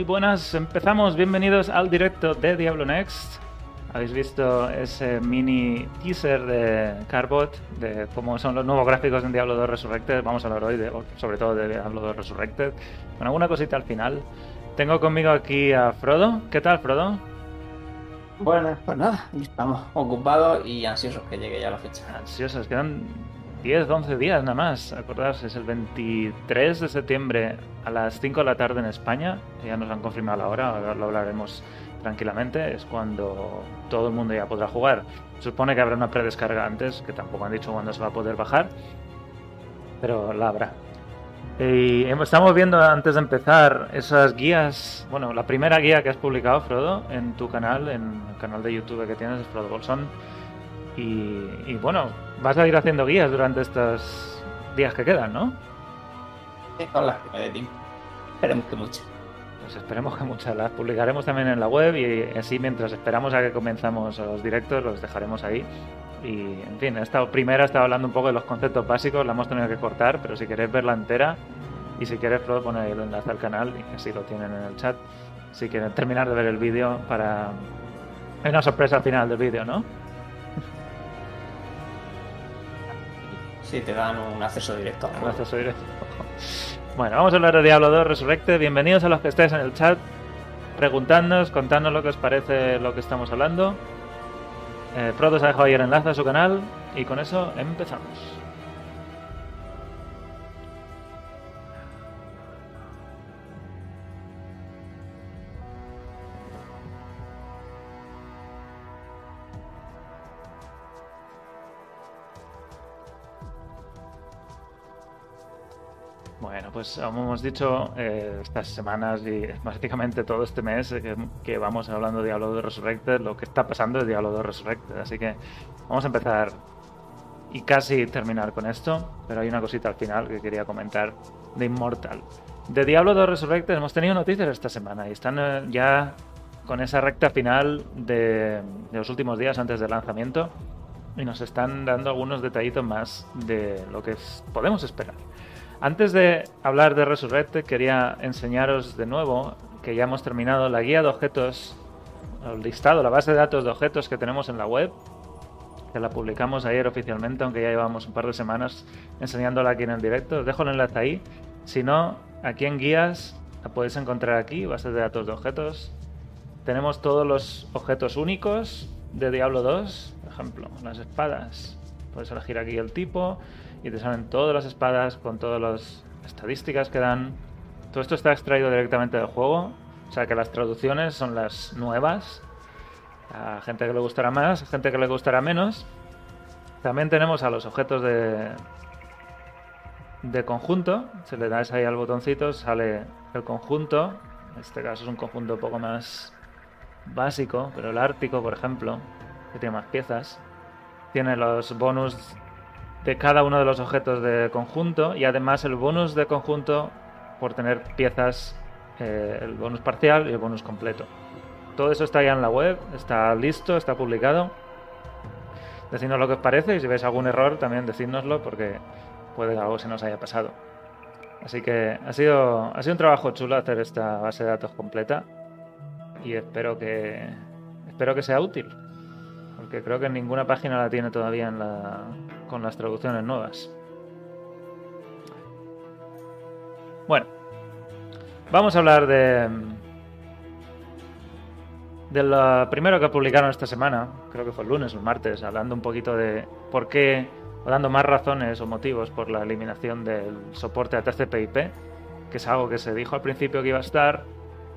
Muy buenas, empezamos. Bienvenidos al directo de Diablo Next. Habéis visto ese mini teaser de Carbot, de cómo son los nuevos gráficos en Diablo 2 Resurrected. Vamos a hablar hoy de, sobre todo de Diablo 2 Resurrected, con alguna cosita al final. Tengo conmigo aquí a Frodo. ¿Qué tal, Frodo? Bueno, pues nada, estamos ocupados y ansiosos que llegue ya la fecha. Ansiosos, quedan 10, 11 días nada más. Acordarse, es el 23 de septiembre a las 5 de la tarde en España. Ya nos han confirmado la hora, ahora lo hablaremos tranquilamente. Es cuando todo el mundo ya podrá jugar. Supone que habrá una predescarga antes, que tampoco han dicho cuándo se va a poder bajar, pero la habrá. Y estamos viendo antes de empezar esas guías, bueno, la primera guía que has publicado, Frodo, en tu canal, en el canal de YouTube que tienes, Frodo Bolson. Y, y bueno, vas a ir haciendo guías durante estos días que quedan, ¿no? Sí, con las que me dé tiempo. Esperemos que muchas. Pues esperemos que muchas. Las publicaremos también en la web y así mientras esperamos a que comenzamos los directos los dejaremos ahí. Y en fin, esta primera estaba hablando un poco de los conceptos básicos, la hemos tenido que cortar, pero si queréis verla entera y si queréis puedo poner el enlace al canal y así lo tienen en el chat. Si quieren terminar de ver el vídeo para... Hay una sorpresa al final del vídeo, ¿no? Sí, te dan un acceso directo. Un acceso directo. Bueno, vamos a hablar de Diablo 2 Resurrected. Bienvenidos a los que estáis en el chat. Preguntadnos, contadnos lo que os parece lo que estamos hablando. Eh, Frodo ha dejado ahí el enlace a su canal y con eso empezamos. Pues como hemos dicho eh, estas semanas y básicamente todo este mes eh, que, que, vamos hablando de Diablo de Resurrected, lo que está pasando es Diablo de Resurrected. Así que vamos a empezar y casi terminar con esto, pero hay una cosita al final que quería comentar de Immortal. De Diablo 2 Resurrected hemos tenido noticias esta semana y están eh, ya con esa recta final de, de los últimos días antes del lanzamiento y nos están dando algunos detallitos más de lo que podemos esperar. Antes de hablar de Resurrected, quería enseñaros de nuevo que ya hemos terminado la guía de objetos, el listado, la base de datos de objetos que tenemos en la web, que la publicamos ayer oficialmente, aunque ya llevamos un par de semanas enseñándola aquí en el directo. Os dejo el enlace ahí. Si no, aquí en guías la podéis encontrar aquí, base de datos de objetos. Tenemos todos los objetos únicos de Diablo 2, por ejemplo, las espadas. Puedes elegir aquí el tipo, y te salen todas las espadas con todas las estadísticas que dan. Todo esto está extraído directamente del juego, o sea que las traducciones son las nuevas. A gente que le gustará más, gente que le gustará menos. También tenemos a los objetos de, de conjunto. Se le das ahí al botoncito, sale el conjunto. En este caso es un conjunto un poco más básico, pero el ártico, por ejemplo, que tiene más piezas, tiene los bonus de cada uno de los objetos de conjunto y además el bonus de conjunto por tener piezas, eh, el bonus parcial y el bonus completo. Todo eso está ya en la web, está listo, está publicado. Decidnos lo que os parece y si veis algún error también decídnoslo porque puede que algo se nos haya pasado. Así que ha sido, ha sido un trabajo chulo hacer esta base de datos completa y espero que, espero que sea útil porque creo que ninguna página la tiene todavía en la, con las traducciones nuevas. Bueno, vamos a hablar de de lo primero que publicaron esta semana, creo que fue el lunes o el martes, hablando un poquito de por qué, o dando más razones o motivos por la eliminación del soporte a TCP/IP, que es algo que se dijo al principio que iba a estar,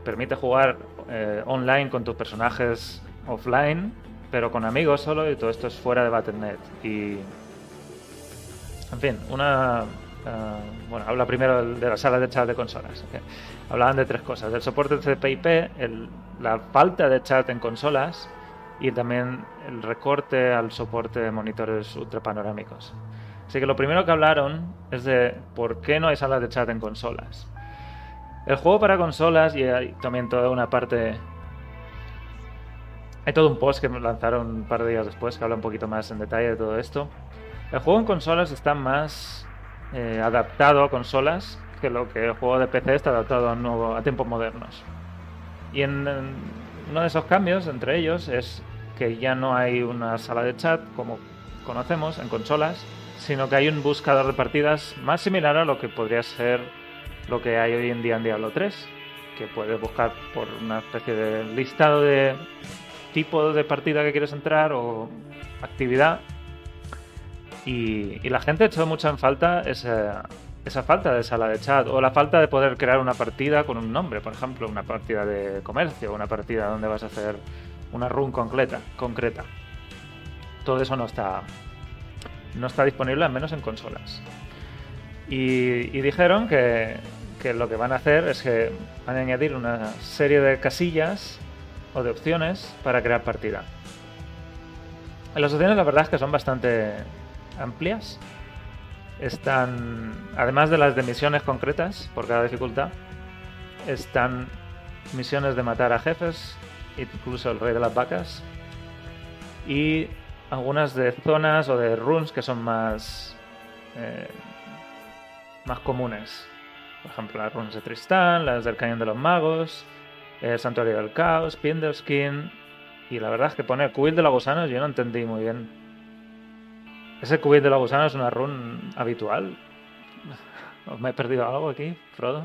permite jugar eh, online con tus personajes offline pero con amigos solo y todo esto es fuera de Battle.net. Y. En fin, una. Uh, bueno, habla primero de la sala de chat de consolas. Hablaban de tres cosas: del soporte CPIP, el, la falta de chat en consolas y también el recorte al soporte de monitores ultrapanorámicos. Así que lo primero que hablaron es de por qué no hay salas de chat en consolas. El juego para consolas y hay también toda una parte hay todo un post que lanzaron un par de días después que habla un poquito más en detalle de todo esto. El juego en consolas está más eh, adaptado a consolas que lo que el juego de PC está adaptado a, nuevo, a tiempos modernos. Y en, uno de esos cambios entre ellos es que ya no hay una sala de chat como conocemos en consolas, sino que hay un buscador de partidas más similar a lo que podría ser lo que hay hoy en día en Diablo 3, que puedes buscar por una especie de listado de tipo de partida que quieres entrar o actividad. Y, la gente hecho mucho en falta esa, esa falta de sala de chat o la falta de poder crear una partida con un nombre, por ejemplo, una partida de comercio, una partida donde vas a hacer una run concreta, concreta. Todo eso no está no está disponible al menos en consolas. Y, y dijeron que, que lo que van a hacer es que van a añadir una serie de casillas o de opciones para crear partida. Las opciones la verdad es que son bastante amplias. Están, además de las de misiones concretas por cada dificultad, están misiones de matar a jefes, incluso el rey de las vacas, y algunas de zonas o de runes que son más eh, más comunes. Por ejemplo, las runes de Tristán, las del Cañón de los Magos, el Santuario del Caos, Pinderskin. Y la verdad es que pone Cubil de los Gusanos, yo no entendí muy bien. ¿Ese Cubil de los Gusanos es una run habitual? ¿O me he perdido algo aquí, Frodo?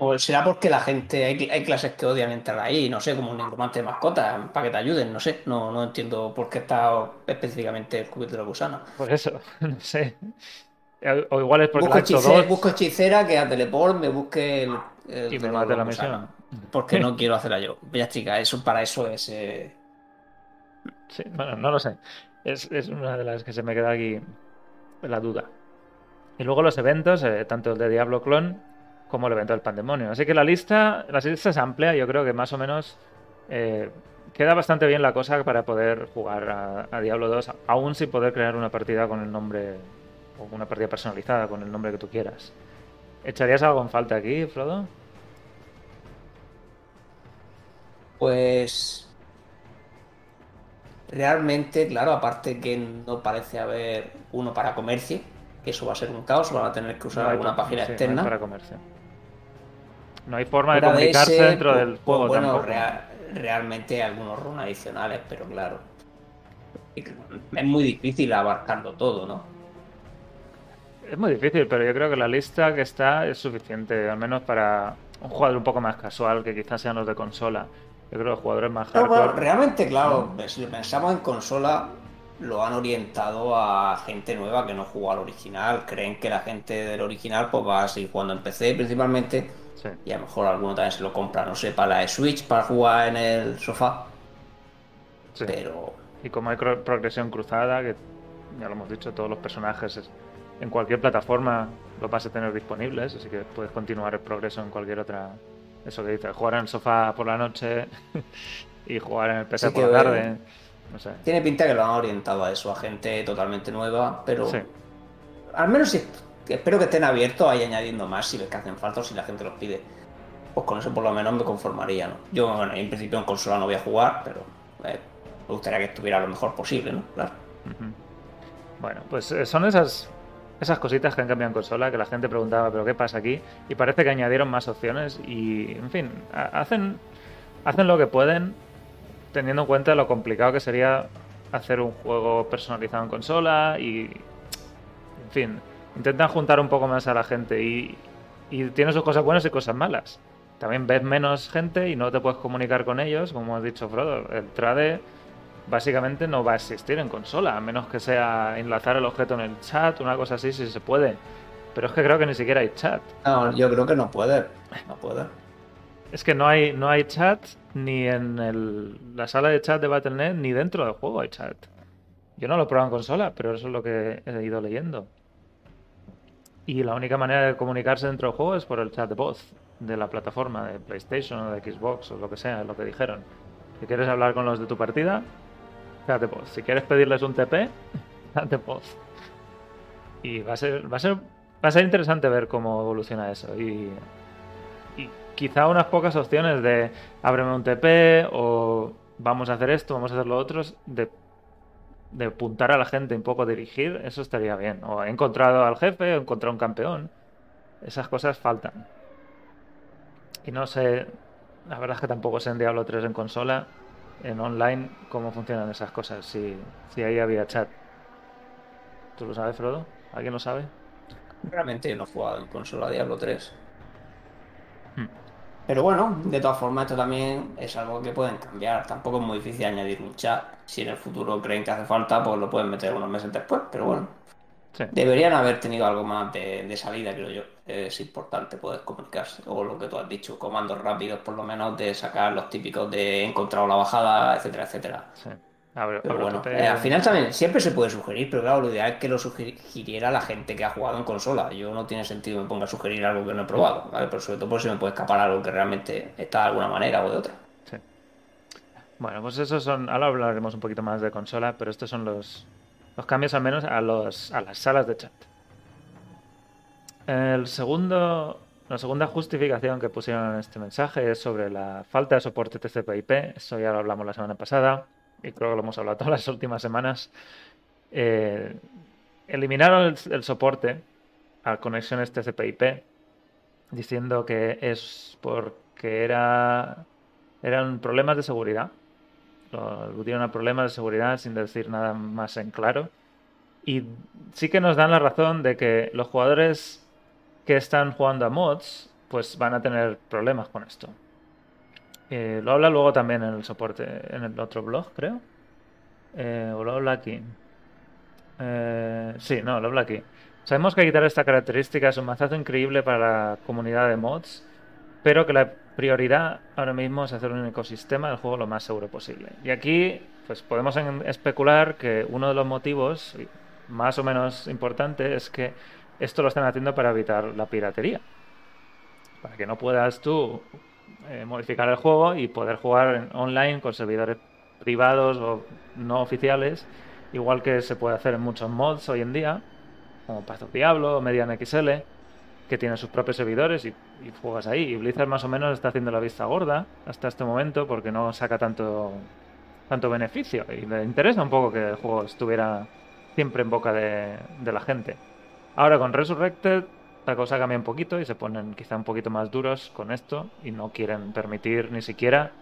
O será porque la gente, hay, hay clases que odian entrar ahí, no sé, como un negromante de mascota, para que te ayuden, no sé, no, no entiendo por qué está específicamente el cubito de la gusana. Por eso, no sé. O igual es porque busco, la ha hecho hechice- dos busco hechicera que a teleport me busque el, el y me mate la gusana, misión. Porque no quiero hacerla yo. Ya chica, eso para eso es eh, Sí, bueno, no lo sé. Es, es una de las que se me queda aquí la duda. Y luego los eventos, eh, tanto el de Diablo Clon como el evento del Pandemonio. Así que la lista, la lista es amplia, yo creo que más o menos eh, queda bastante bien la cosa para poder jugar a, a Diablo 2, aún sin poder crear una partida con el nombre, o una partida personalizada con el nombre que tú quieras. ¿Echarías algo en falta aquí, Frodo? Pues realmente, claro, aparte que no parece haber uno para comercio, que eso va a ser un caos, van a tener que usar No alguna página sí, no hay externa. para comercio. No hay forma de comunicarse ese, dentro pues- del pues juego bueno, rea- realmente hay algunos runs adicionales, pero claro, es muy difícil abarcarlo todo, ¿no? Es muy difícil, pero yo creo que la lista que está es suficiente, al menos para un jugador un poco más casual, que quizás sean los de consola. Yo creo que jugadores más bueno, hardcore. realmente, claro, si pensamos en consola, lo han orientado a gente nueva que no jugó al original. Creen que la gente del original pues va a seguir jugando en PC principalmente. Sí. Y a lo mejor alguno también se lo compra, no sé, para la Switch, para jugar en el sofá. sí. Pero Y como hay progresión cruzada, que ya lo hemos dicho, todos los personajes es- en cualquier plataforma los vas a tener disponibles, así que puedes continuar el progreso en cualquier otra. Eso que dices, jugar en el sofá por la noche y jugar en el PC Sí por la tarde. No sé. tiene pinta que lo han orientado a eso, a gente totalmente nueva. Pero Sí. al menos si- espero que estén abiertos a ir añadiendo más si ves que hacen falta o si la gente los pide. Pues con eso por lo menos me conformaría, ¿no? Yo, bueno, en principio en consola no voy a jugar, pero eh, me gustaría que estuviera lo mejor posible, ¿no? Claro. Bueno, pues eh, son esas, esas cositas que han cambiado en consola, que la gente preguntaba, pero ¿qué pasa aquí? Y parece que añadieron más opciones y, en fin, ha- hacen, hacen lo que pueden teniendo en cuenta lo complicado que sería hacer un juego personalizado en consola y, en fin, intentan juntar un poco más a la gente y, y tiene sus cosas buenas y cosas malas. También ves menos gente y no te puedes comunicar con ellos, como has dicho Frodo. El trade básicamente no va a existir en consola, a menos que sea enlazar el objeto en el chat, una cosa así, si se puede. Pero es que creo que ni siquiera hay chat. No, yo creo que no puede. No puede. Es que no hay, no hay chat ni en el- la sala de chat de Battle.net ni dentro del juego hay chat. Yo no lo he probado en consola, pero eso es lo que he ido leyendo. Y la única manera de comunicarse dentro del juego es por el chat de voz de la plataforma de PlayStation o de Xbox o lo que sea, lo que dijeron. Si quieres hablar con los de tu partida, de voz. Si quieres pedirles un TP, de voz. Y va a ser, va a ser, va a ser interesante ver cómo evoluciona eso. Y, y quizá unas pocas opciones de ábreme un TP o vamos a hacer esto, vamos a hacer lo otro, de, de apuntar a la gente un poco, dirigir, eso estaría bien. O he encontrado al jefe, o he encontrado un campeón. esas cosas faltan. Y no sé, la verdad es que tampoco sé en Diablo 3 en consola, en online, cómo funcionan esas cosas, si, si ahí había chat. ¿Tú lo sabes, Frodo? ¿Alguien lo sabe? Realmente no he jugado en consola Diablo 3. Pero bueno, de todas formas, esto también es algo que pueden cambiar. Tampoco es muy difícil añadir un chat. Si en el futuro creen que hace falta, pues lo pueden meter unos meses después. Pero bueno, Sí. deberían haber tenido algo más de, de salida, creo yo. Es importante poder comunicarse. O lo que tú has dicho, comandos rápidos, por lo menos, de sacar los típicos de encontrado la bajada, etcétera, etcétera. Sí. Abro- Pero abro bueno, eh, al final también siempre se puede sugerir, pero claro, lo ideal es que lo sugiriera la gente que ha jugado en consola. Yo no tiene sentido que me ponga a sugerir algo que no he probado, ¿vale? Pero sobre todo por si me puede escapar algo que realmente está de alguna manera o de otra. Sí. Bueno, pues esos son. Ahora hablaremos un poquito más de consola, pero estos son los, los cambios al menos a, los, a las salas de chat. El segundo, la segunda justificación que pusieron en este mensaje es sobre la falta de soporte TCP/IP. Eso ya lo hablamos la semana pasada y creo que lo hemos hablado todas las últimas semanas. Eh, eliminaron el, el soporte a conexiones TCP/IP diciendo que es porque era eran problemas de seguridad. Lo aludieron a problemas de seguridad sin decir nada más en claro. Y sí que nos dan la razón de que los jugadores que están jugando a mods, pues van a tener problemas con esto. Eh, lo habla luego también en el soporte, en el otro blog, creo. Eh, o lo habla aquí. Eh, sí, no, lo habla aquí. Sabemos que quitar esta característica es un mazazo increíble para la comunidad de mods, pero que la prioridad ahora mismo es hacer un ecosistema del juego lo más seguro posible. Y aquí, pues podemos especular que uno de los motivos más o menos importante es que esto lo están haciendo para evitar la piratería. Para que no puedas tú eh, modificar el juego y poder jugar online con servidores privados o no oficiales, igual que se puede hacer en muchos mods hoy en día, como Path of Diablo Median XL, que tienen sus propios servidores y, juegas ahí. Y Blizzard más o menos está haciendo la vista gorda hasta este momento porque no saca tanto, tanto beneficio y le interesa un poco que el juego estuviera siempre en boca de, de la gente. Ahora con Resurrected la cosa cambia un poquito y se ponen quizá un poquito más duros con esto y no quieren permitir ni siquiera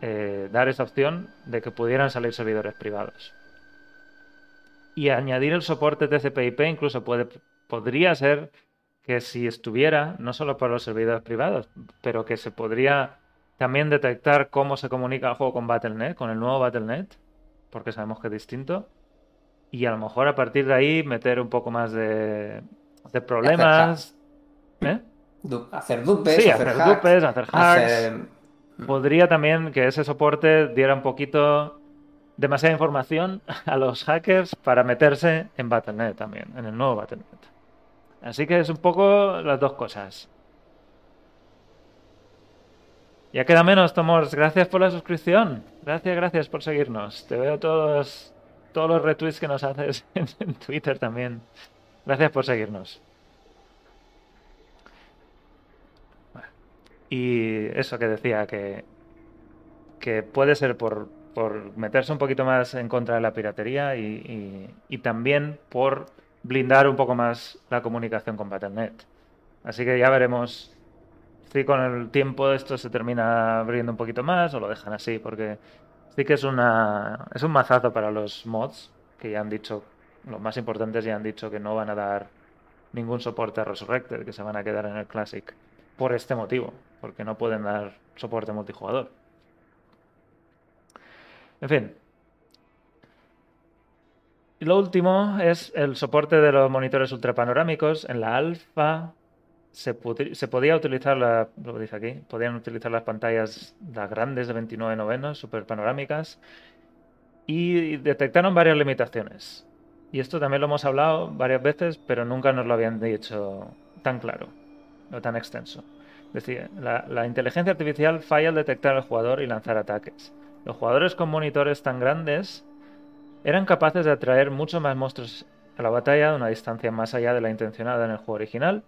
eh, dar esa opción de que pudieran salir servidores privados. Y añadir el soporte TCP/IP incluso puede, podría ser que si estuviera, no solo para los servidores privados, pero que se podría también detectar cómo se comunica el juego con Battle.net, con el nuevo Battle.net, porque sabemos que es distinto, y a lo mejor a partir de ahí meter un poco más de, de problemas. ¿Eh? Hacer dupes, Sí, hacer, hacer hacks, dupes, hacer hacks. hacer- Podría también que ese soporte diera un poquito demasiada información a los hackers para meterse en Battle.net también, en el nuevo Battle.net. Así que es un poco las dos cosas. Ya queda menos, Tomors. Gracias por la suscripción. Gracias, gracias por seguirnos. Te veo todos, todos los retweets que nos haces en, Twitter también. Gracias por seguirnos. Y eso que decía, que, que puede ser por, por meterse un poquito más en contra de la piratería y- y también por blindar un poco más la comunicación con Battle.net. Así que ya veremos si con el tiempo esto se termina abriendo un poquito más o lo dejan así, porque sí que es una es un mazazo para los mods que ya han dicho, los más importantes ya han dicho que no van a dar ningún soporte a Resurrected, que se van a quedar en el Classic por este motivo, porque no pueden dar soporte multijugador. En fin. Y lo último es el soporte de los monitores ultrapanorámicos. En la alfa se, podía utilizar, la, lo dice aquí, podían utilizar las pantallas las grandes de 29 novenos, super panorámicas, y detectaron varias limitaciones. Y esto también lo hemos hablado varias veces, pero nunca nos lo habían dicho tan claro o tan extenso. Decir, la, la inteligencia artificial falla al detectar al jugador y lanzar ataques. Los jugadores con monitores tan grandes eran capaces de atraer muchos más monstruos a la batalla de una distancia más allá de la intencionada en el juego original.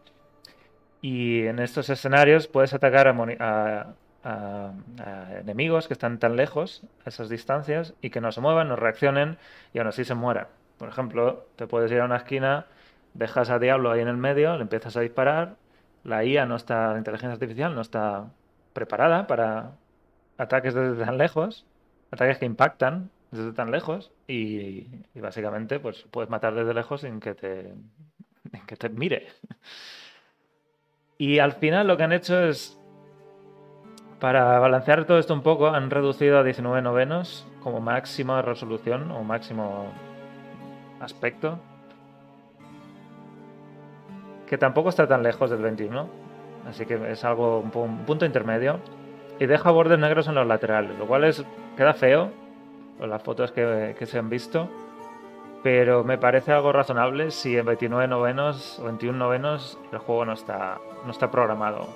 Y en estos escenarios puedes atacar a, a- a- a enemigos que están tan lejos, a esas distancias, y que no se muevan, no reaccionen y aún así se mueran. Por ejemplo, te puedes ir a una esquina, dejas a Diablo ahí en el medio, le empiezas a disparar la IA no está, la inteligencia artificial no está preparada para ataques desde tan lejos, ataques que impactan desde tan lejos y, básicamente pues puedes matar desde lejos sin que te, sin que te mire. Y al final lo que han hecho es, para balancear todo esto un poco, han reducido a 19 novenos como máxima resolución o máximo aspecto. Que tampoco está tan lejos del 21. Así que es algo, un, un punto intermedio. Y deja bordes negros en los laterales, lo cual es, queda feo. Con las fotos que, que se han visto. Pero me parece algo razonable si en 29 novenos o 21 novenos el juego no está, no está programado.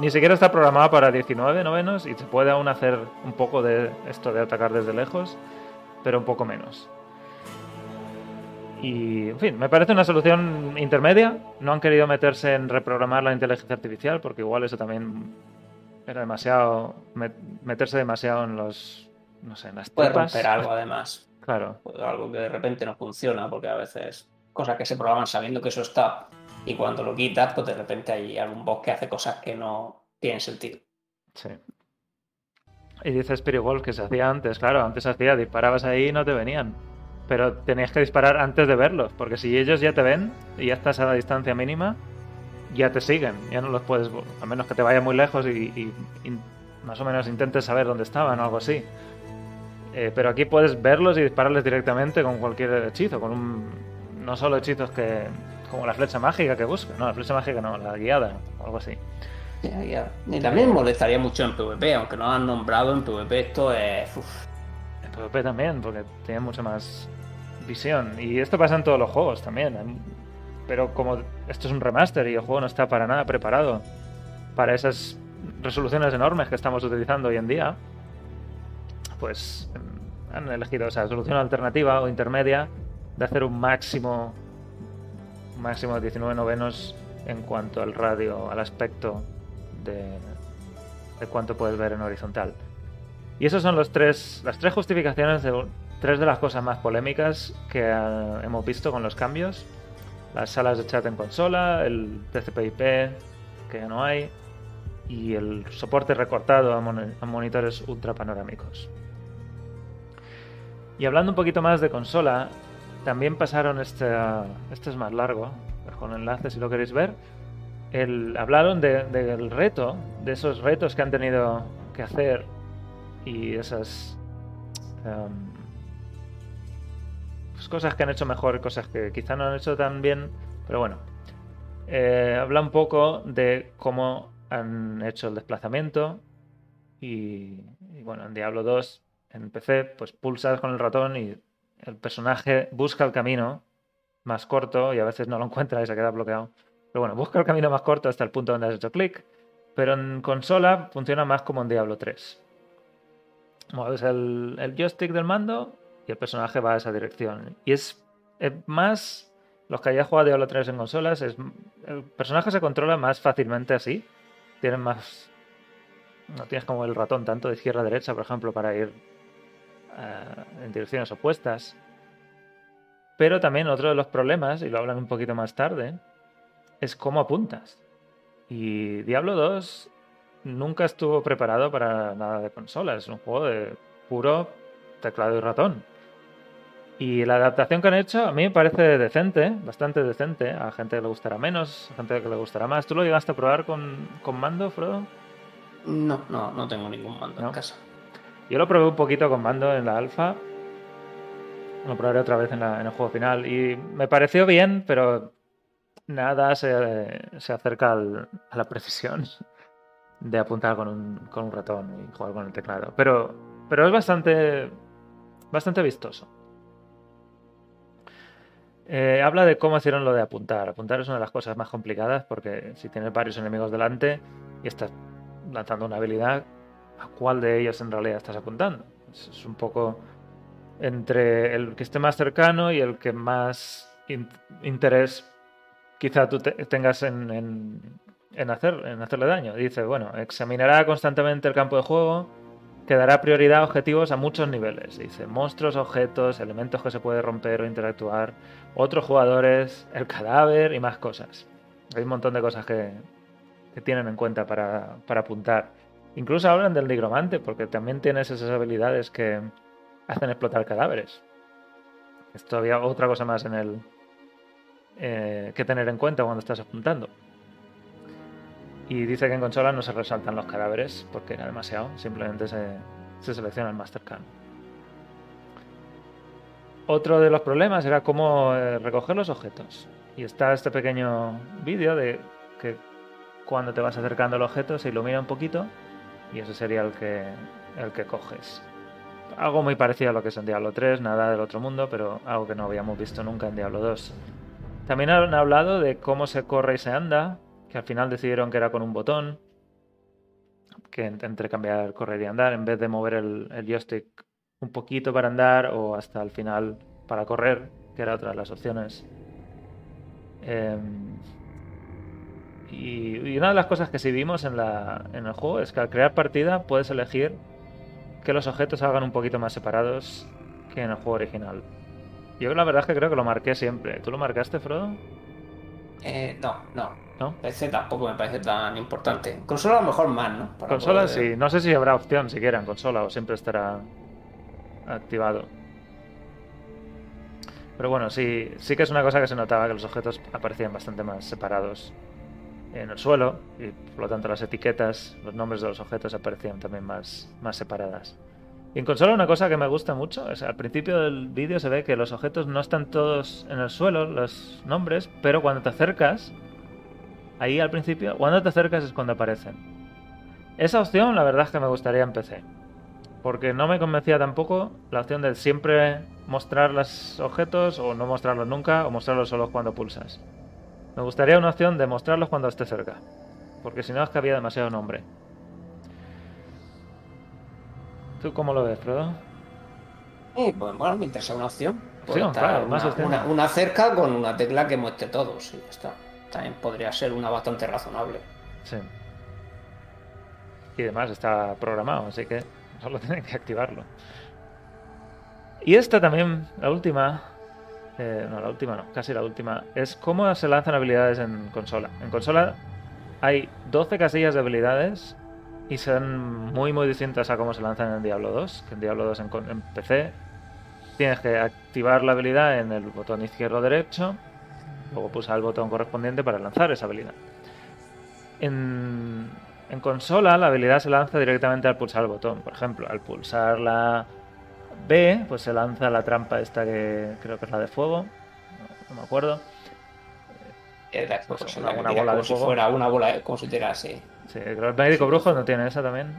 Ni siquiera está programado para 19 novenos y se puede aún hacer un poco de esto de atacar desde lejos, pero un poco menos. Y, en fin, me parece una solución intermedia. No han querido meterse en reprogramar la inteligencia artificial porque igual eso también era demasiado... met- meterse demasiado en los... no sé, en las Puede tripas. romper algo además. Claro. Algo que de repente no funciona, porque a veces cosas que se programan sabiendo que eso está y cuando lo quitas, pues de repente hay algún bot que hace cosas que no tienen sentido. Sí. Y dice Spirit Wolf que se hacía antes, claro, antes se hacía, disparabas ahí y no te venían. Pero tenías que disparar antes de verlos, porque si ellos ya te ven y ya estás a la distancia mínima, ya te siguen, ya no los puedes, a menos que te vaya muy lejos y, y- y más o menos intentes saber dónde estaban o algo así. Eh, pero aquí puedes verlos y dispararles directamente con cualquier hechizo, con un... No solo hechizos que... como la flecha mágica que busca, no, la flecha mágica no, la guiada o algo así. Y también molestaría mucho en PvP, aunque no lo han nombrado en PvP, esto es. uf, En PvP también, porque tiene mucha más visión. Y esto pasa en todos los juegos también. Pero como esto es un remaster y el juego no está para nada preparado para esas resoluciones enormes que estamos utilizando hoy en día, pues em, han elegido esa solución alternativa o intermedia de hacer un máximo, máximo de 19 novenos en cuanto al radio, al aspecto de, de cuánto puedes ver en horizontal. Y esas son los tres, las tres justificaciones de tres de las cosas más polémicas que eh, hemos visto con los cambios. Las salas de chat en consola, el TCP/IP que ya no hay y el soporte recortado a, mon- a monitores ultra panorámicos. Y hablando un poquito más de consola, también pasaron este, este es más largo, un enlace si lo queréis ver. Hablaron de- del reto, de esos retos que han tenido que hacer y esas em, pues cosas que han hecho mejor, cosas que quizá no han hecho tan bien, pero bueno. Eh, habla un poco de cómo han hecho el desplazamiento y, y bueno, en Diablo 2, en PC, pues pulsas con el ratón y el personaje busca el camino más corto y a veces no lo encuentra y se queda bloqueado. Pero bueno, busca el camino más corto hasta el punto donde has hecho clic. Pero en consola funciona más como en Diablo 3. Mueves el, el joystick del mando y el personaje va a esa dirección. Y es, es más, los que hayan jugado Diablo 3 en consolas, es, el personaje se controla más fácilmente así. Tienes más... No tienes como el ratón tanto de izquierda a derecha, por ejemplo, para ir eh, en direcciones opuestas. Pero también otro de los problemas, y lo hablan un poquito más tarde, es cómo apuntas. Y Diablo 2 nunca estuvo preparado para nada de consolas. Es un juego de puro teclado y ratón. Y la adaptación que han hecho a mí me parece decente, bastante decente. A gente que le gustará menos, a gente que le gustará más. ¿Tú lo llegaste a probar con, con mando, Frodo? No, no, no tengo ningún mando ¿No? en casa. Yo lo probé un poquito con mando en la alfa. Lo probaré otra vez en, el juego final. Y me pareció bien, pero nada se, se acerca a la precisión de apuntar con un, con un ratón y jugar con el teclado. Pero, pero es bastante, bastante vistoso. Eh, habla de cómo hicieron lo de apuntar. Apuntar es una de las cosas más complicadas porque si tienes varios enemigos delante y estás lanzando una habilidad, ¿a cuál de ellos en realidad estás apuntando? Es, un poco entre el que esté más cercano y el que más in- interés quizá tú te- tengas en, en- en hacer, en hacerle daño. Dice, bueno, examinará constantemente el campo de juego, que dará prioridad a objetivos a muchos niveles. Dice, monstruos, objetos, elementos que se puede romper o interactuar, otros jugadores, el cadáver y más cosas. Hay un montón de cosas que, que tienen en cuenta para, para apuntar. Incluso hablan del nigromante, porque también tienes esas habilidades que hacen explotar cadáveres. Es todavía otra cosa más en el eh, que tener en cuenta cuando estás apuntando. Y dice que en consola no se resaltan los cadáveres porque era demasiado, simplemente se, se selecciona el Mastercard. Otro de los problemas era cómo eh, recoger los objetos. Y está este pequeño vídeo de que cuando te vas acercando al objeto se ilumina un poquito y ese sería el que, el que coges. Algo muy parecido a lo que es en Diablo 3, nada del otro mundo, pero algo que no habíamos visto nunca en Diablo 2. También han hablado de cómo se corre y se anda, que al final decidieron que era con un botón, que entre cambiar correr y andar, en vez de mover el, el joystick un poquito para andar o hasta el final para correr, que era otra de las opciones. Eh, y, y, una de las cosas que sí vimos en, la, en el juego es que al crear partida puedes elegir que los objetos salgan un poquito más separados que en el juego original. Yo la verdad es que creo que lo marqué siempre. ¿Tú lo marcaste, Frodo? Eh, no, no. ¿No? Ese tampoco me parece tan importante. Consola a lo mejor más, ¿no? Para consola poder... sí. No sé si habrá opción siquiera en consola o siempre estará activado. Pero bueno, sí, sí que es una cosa que se notaba que los objetos aparecían bastante más separados en el suelo y por lo tanto las etiquetas, los nombres de los objetos aparecían también más, más separadas. Y en consola una cosa que me gusta mucho es al principio del vídeo se ve que los objetos no están todos en el suelo, los nombres, pero cuando te acercas, ahí al principio, cuando te acercas es cuando aparecen. Esa opción la verdad es que me gustaría en PC. Porque no me convencía tampoco la opción de siempre mostrar los objetos o no mostrarlos nunca o mostrarlos solo cuando pulsas. Me gustaría una opción de mostrarlos cuando esté cerca. Porque si no es que había demasiado nombre. ¿Tú cómo lo ves, Frodo? Eh, pues bueno, me interesa una opción. Opción, claro, una, más una, una, cerca con una tecla que muestre todos. Y ya está. También podría ser una bastante razonable. Sí. Y además está programado, así que solo tienen que activarlo. Y esta también, la última, eh, no, la última no, casi la última, es cómo se lanzan habilidades en consola. En consola hay 12 casillas de habilidades y son muy muy distintas a cómo se lanzan en Diablo 2, que en Diablo 2 en, PC tienes que activar la habilidad en el botón izquierdo derecho, luego pulsar el botón correspondiente para lanzar esa habilidad. En, en consola la habilidad se lanza directamente al pulsar el botón. Por ejemplo, al pulsar la B, pues se lanza la trampa esta que creo que es la de fuego. No, no me acuerdo. Era pues, pues una, una bola de fuego. Si fuera una bola, como si tirase. Sí, creo el médico sí, brujo no tiene esa también.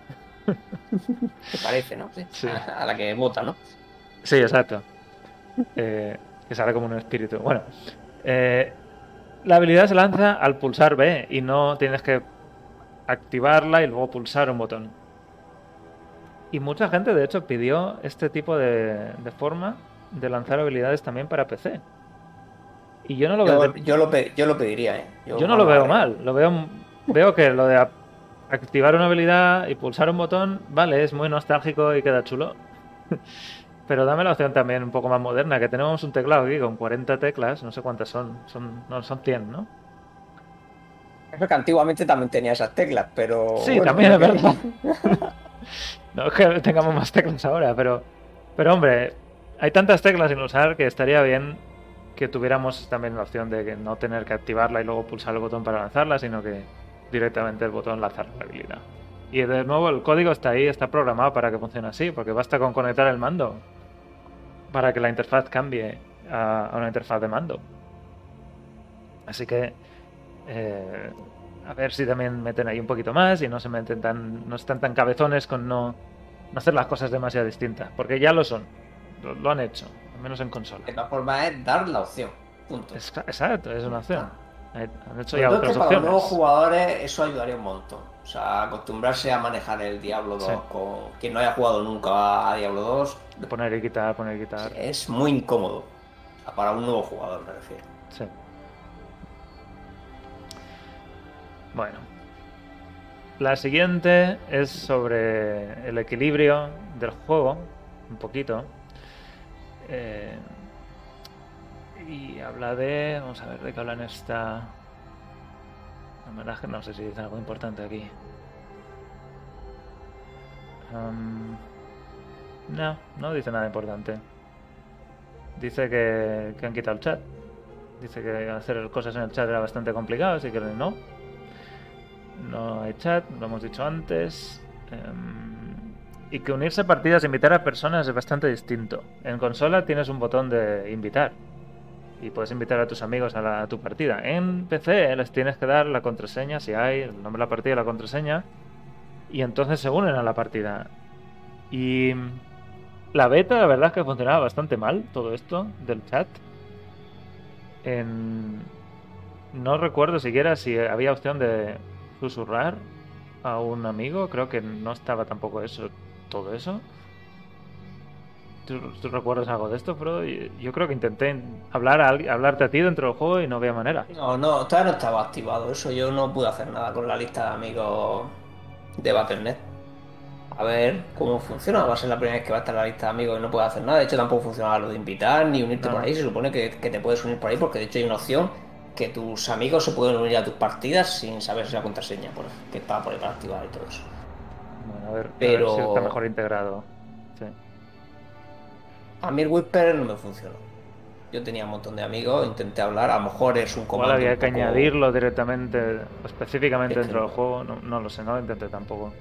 Se parece, ¿no? Sí. sí. A, la que vota, ¿no? Sí, exacto. Eh, que sale como un espíritu. Bueno, eh, la habilidad se lanza al pulsar B y no tienes que activarla y luego pulsar un botón. Y mucha gente, de hecho, pidió este tipo de, de forma de lanzar habilidades también para PC. Y yo no lo yo, veo. Yo lo, yo lo pediría, ¿eh? Yo, yo no lo veo mal. Lo veo, veo que lo de activar una habilidad y pulsar un botón, vale, es muy nostálgico y queda chulo. Pero dame la opción también un poco más moderna, que tenemos un teclado aquí con 40 teclas, no sé cuántas son, son, no, son 100, ¿no? Es que antiguamente también tenía esas teclas, pero... Sí, bueno, también es verdad. no es que tengamos más teclas ahora, pero... Pero hombre, hay tantas teclas sin usar que estaría bien que tuviéramos también la opción de que no tener que activarla y luego pulsar el botón para lanzarla, sino que directamente el botón lanzar la habilidad. Y de nuevo el código está ahí, está programado para que funcione así, porque basta con conectar el mando para que la interfaz cambie a, una interfaz de mando. Así que eh, a ver si también meten ahí un poquito más y no se meten tan, no están tan cabezones con no, no hacer las cosas demasiado distintas, porque ya lo son, lo, lo han hecho, al menos en consola. Todas formas es dar la opción, punto. Es, exacto, es una opción. Han hecho ya otras que para los nuevos jugadores eso ayudaría un montón. O sea, acostumbrarse a manejar el Diablo 2 sí. con quien no haya jugado nunca a Diablo 2. De poner y quitar, poner y quitar. Es muy incómodo. O sea, para un nuevo jugador, me refiero. Sí. Bueno. La siguiente es sobre el equilibrio del juego, un poquito. Eh, y habla de. Vamos a ver de qué habla en esta. No sé si dice algo importante aquí. No, no dice nada importante. Dice que, que han quitado el chat. Dice que hacer cosas en el chat era bastante complicado, así que no. No hay chat, lo hemos dicho antes. Em, y que unirse a partidas e invitar a personas es bastante distinto. En consola tienes un botón de invitar. Y puedes invitar a tus amigos a, a tu partida. En PC les tienes que dar la contraseña, si hay, el nombre de la partida y la contraseña. Y entonces se unen a la partida. Y la beta, la verdad es que funcionaba bastante mal todo esto del chat. En... No recuerdo siquiera si había opción de susurrar a un amigo. Creo que no estaba tampoco eso, todo eso. ¿Tú, tú recuerdas algo de esto, Frodo? Yo creo que intenté hablar a, hablarte a ti dentro del juego y no había manera. No, no, todavía no estaba activado eso. Yo no pude hacer nada con la lista de amigos de Battle.net. A ver cómo funciona. Va a ser la primera vez que va a estar la lista de amigos y no puede hacer nada. De hecho, tampoco funcionaba lo de invitar ni unirte No. por ahí. Se supone que, que te puedes unir por ahí porque de hecho hay una opción que tus amigos se pueden unir a tus partidas sin saber si la contraseña, por ejemplo, que está por ahí para activar y todo eso. Bueno, a ver, a ver Pero- si está mejor integrado. Sí. A mí el Whisper no me funcionó. Yo tenía un montón de amigos, intenté hablar, a lo mejor es un Igual comando. había que poco- añadirlo directamente, específicamente Es dentro del juego. No, no lo sé, no lo intenté tampoco.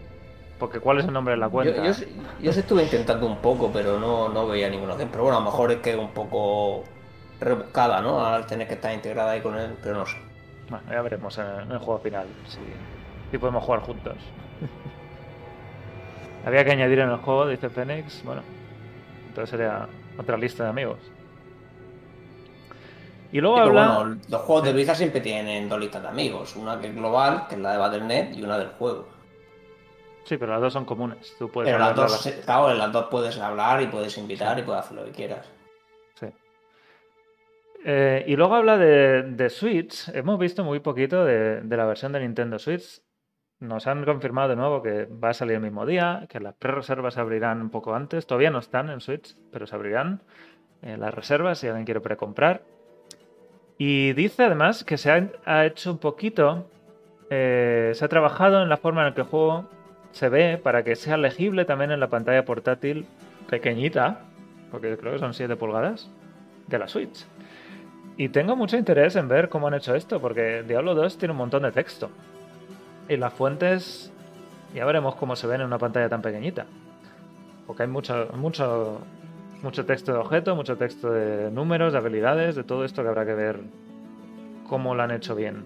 Porque ¿cuál es el nombre de la cuenta? yo, yo se estuve intentando un poco, pero no, no veía ninguna opción. Pero bueno, a lo mejor es que un poco rebuscada, ¿no? Al tener que estar integrada ahí con él, pero no sé. Bueno, ya veremos en el, en el juego final si, si podemos jugar juntos. Había que añadir en el juego, dice Phoenix. Bueno, entonces sería otra lista de amigos. Y luego Y que, habla. bueno, los juegos de Blizzard siempre tienen dos listas de amigos. Una que es global, que es la de Battle.net, y una del juego. Sí, pero las dos son comunes. Tú puedes Pero las dos, las- claro, en las dos puedes hablar y puedes invitar y puedes hacer lo que quieras. Eh, y luego habla de, Switch. Hemos visto muy poquito de, la versión de Nintendo Switch. Nos han confirmado de nuevo que va a salir el mismo día, que las pre-reservas se abrirán un poco antes. Todavía no están en Switch, pero se abrirán eh, las reservas si alguien quiere precomprar. Y dice además que se ha, ha hecho un poquito, eh, se ha trabajado en la forma en la que el juego se ve para que sea legible también en la pantalla portátil pequeñita, porque creo que son 7 pulgadas, de la Switch. Y tengo mucho interés en ver cómo han hecho esto, porque Diablo 2 tiene un montón de texto. Y las fuentes, ya veremos cómo se ven en una pantalla tan pequeñita. Porque hay mucho, mucho, mucho texto de objeto, mucho texto de números, de habilidades, de todo esto que habrá que ver cómo lo han hecho bien.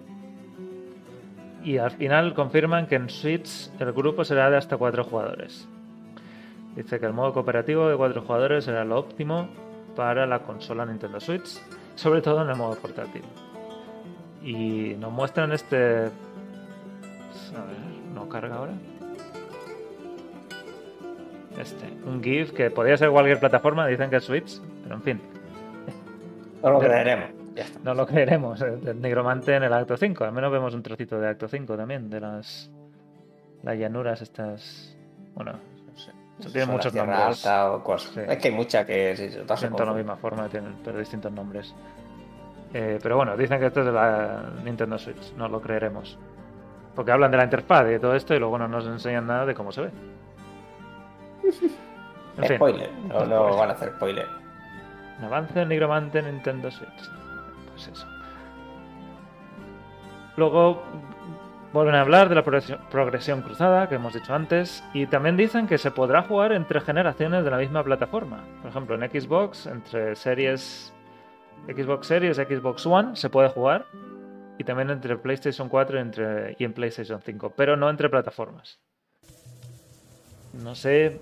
Y al final confirman que en Switch el grupo será de hasta 4 jugadores. Dice que el modo cooperativo de 4 jugadores será lo óptimo para la consola Nintendo Switch, sobre todo en el modo portátil. Y nos muestran este... A ver, ¿no carga ahora? Este, un GIF que podría ser cualquier plataforma, dicen que es Switch, pero en fin, No lo creeremos. Ya está. no lo creeremos. El nigromante en el acto 5, al menos vemos un trocito de acto 5 también, de las, las llanuras estas... Bueno, tiene muchos nombres. Alta o cosas. Sí. Es que hay muchas que sí, se Siento la misma forma, tienen pero distintos nombres. Eh, pero bueno, dicen que esto es de la Nintendo Switch, no lo creeremos. Porque hablan de la interfaz y de todo esto y luego no nos enseñan nada de cómo se ve. En fin, Spoiler. No, van a hacer spoiler. un avance del nigromante en Nintendo Switch. Pues eso. Luego vuelven a hablar de la progresión, cruzada que hemos dicho antes y también dicen que se podrá jugar entre generaciones de la misma plataforma. Por ejemplo, en Xbox, entre series Xbox Series, Xbox One, se puede jugar y también entre PlayStation 4 y, entre, y en PlayStation 5, pero no entre plataformas. No sé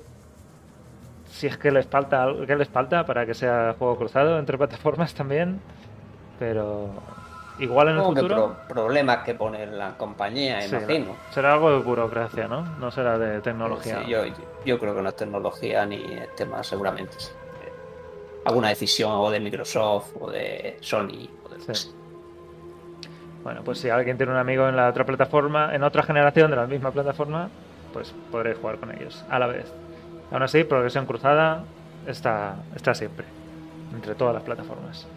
si es que les falta algo, qué les falta para que sea juego cruzado entre plataformas también, pero igual en el que futuro pro- problemas que pone la compañía, sí, imagino. será algo de burocracia, ¿no? No será de tecnología. Sí, yo, yo creo que no es tecnología ni es tema, seguramente. sí. Alguna decisión o de Microsoft o de Sony. O de... Bueno, pues si alguien tiene un amigo en la otra plataforma, en otra generación de la misma plataforma, pues podréis jugar con ellos a la vez. Aún así, progresión cruzada está, está siempre, entre todas las plataformas.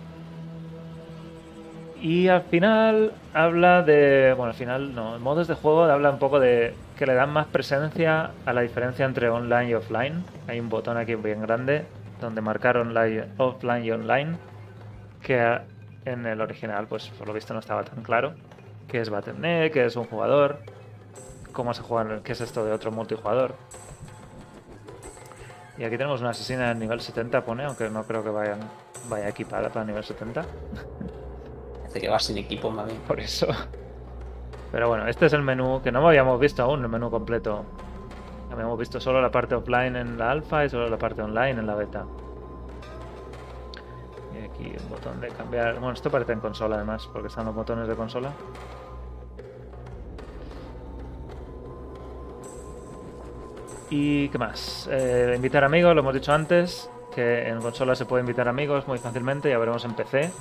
Y al final habla de. Bueno, al final no. Modos de juego habla un poco de que le dan más presencia a la diferencia entre online y offline. Hay un botón aquí bien grande donde marcar online, offline y online. Que en el original, pues por lo visto no estaba tan claro. ¿Qué es Battle.net? ¿Qué es un jugador? ¿Cómo se juega? ¿Qué es esto de otro multijugador? Y aquí tenemos una asesina de nivel 70, pone, aunque no creo que vayan, vaya equipada para nivel 70. Parece que va sin equipo, mami. Por eso. Pero bueno, este es el menú que no habíamos visto aún, el menú completo. Habíamos visto solo la parte offline en la alfa y solo la parte online en la beta. Y aquí el botón de cambiar. Bueno, esto parece en consola además, porque están los botones de consola. ¿Y qué más? Eh, invitar amigos, lo hemos dicho antes, que en consola se puede invitar amigos muy fácilmente, ya veremos en PC.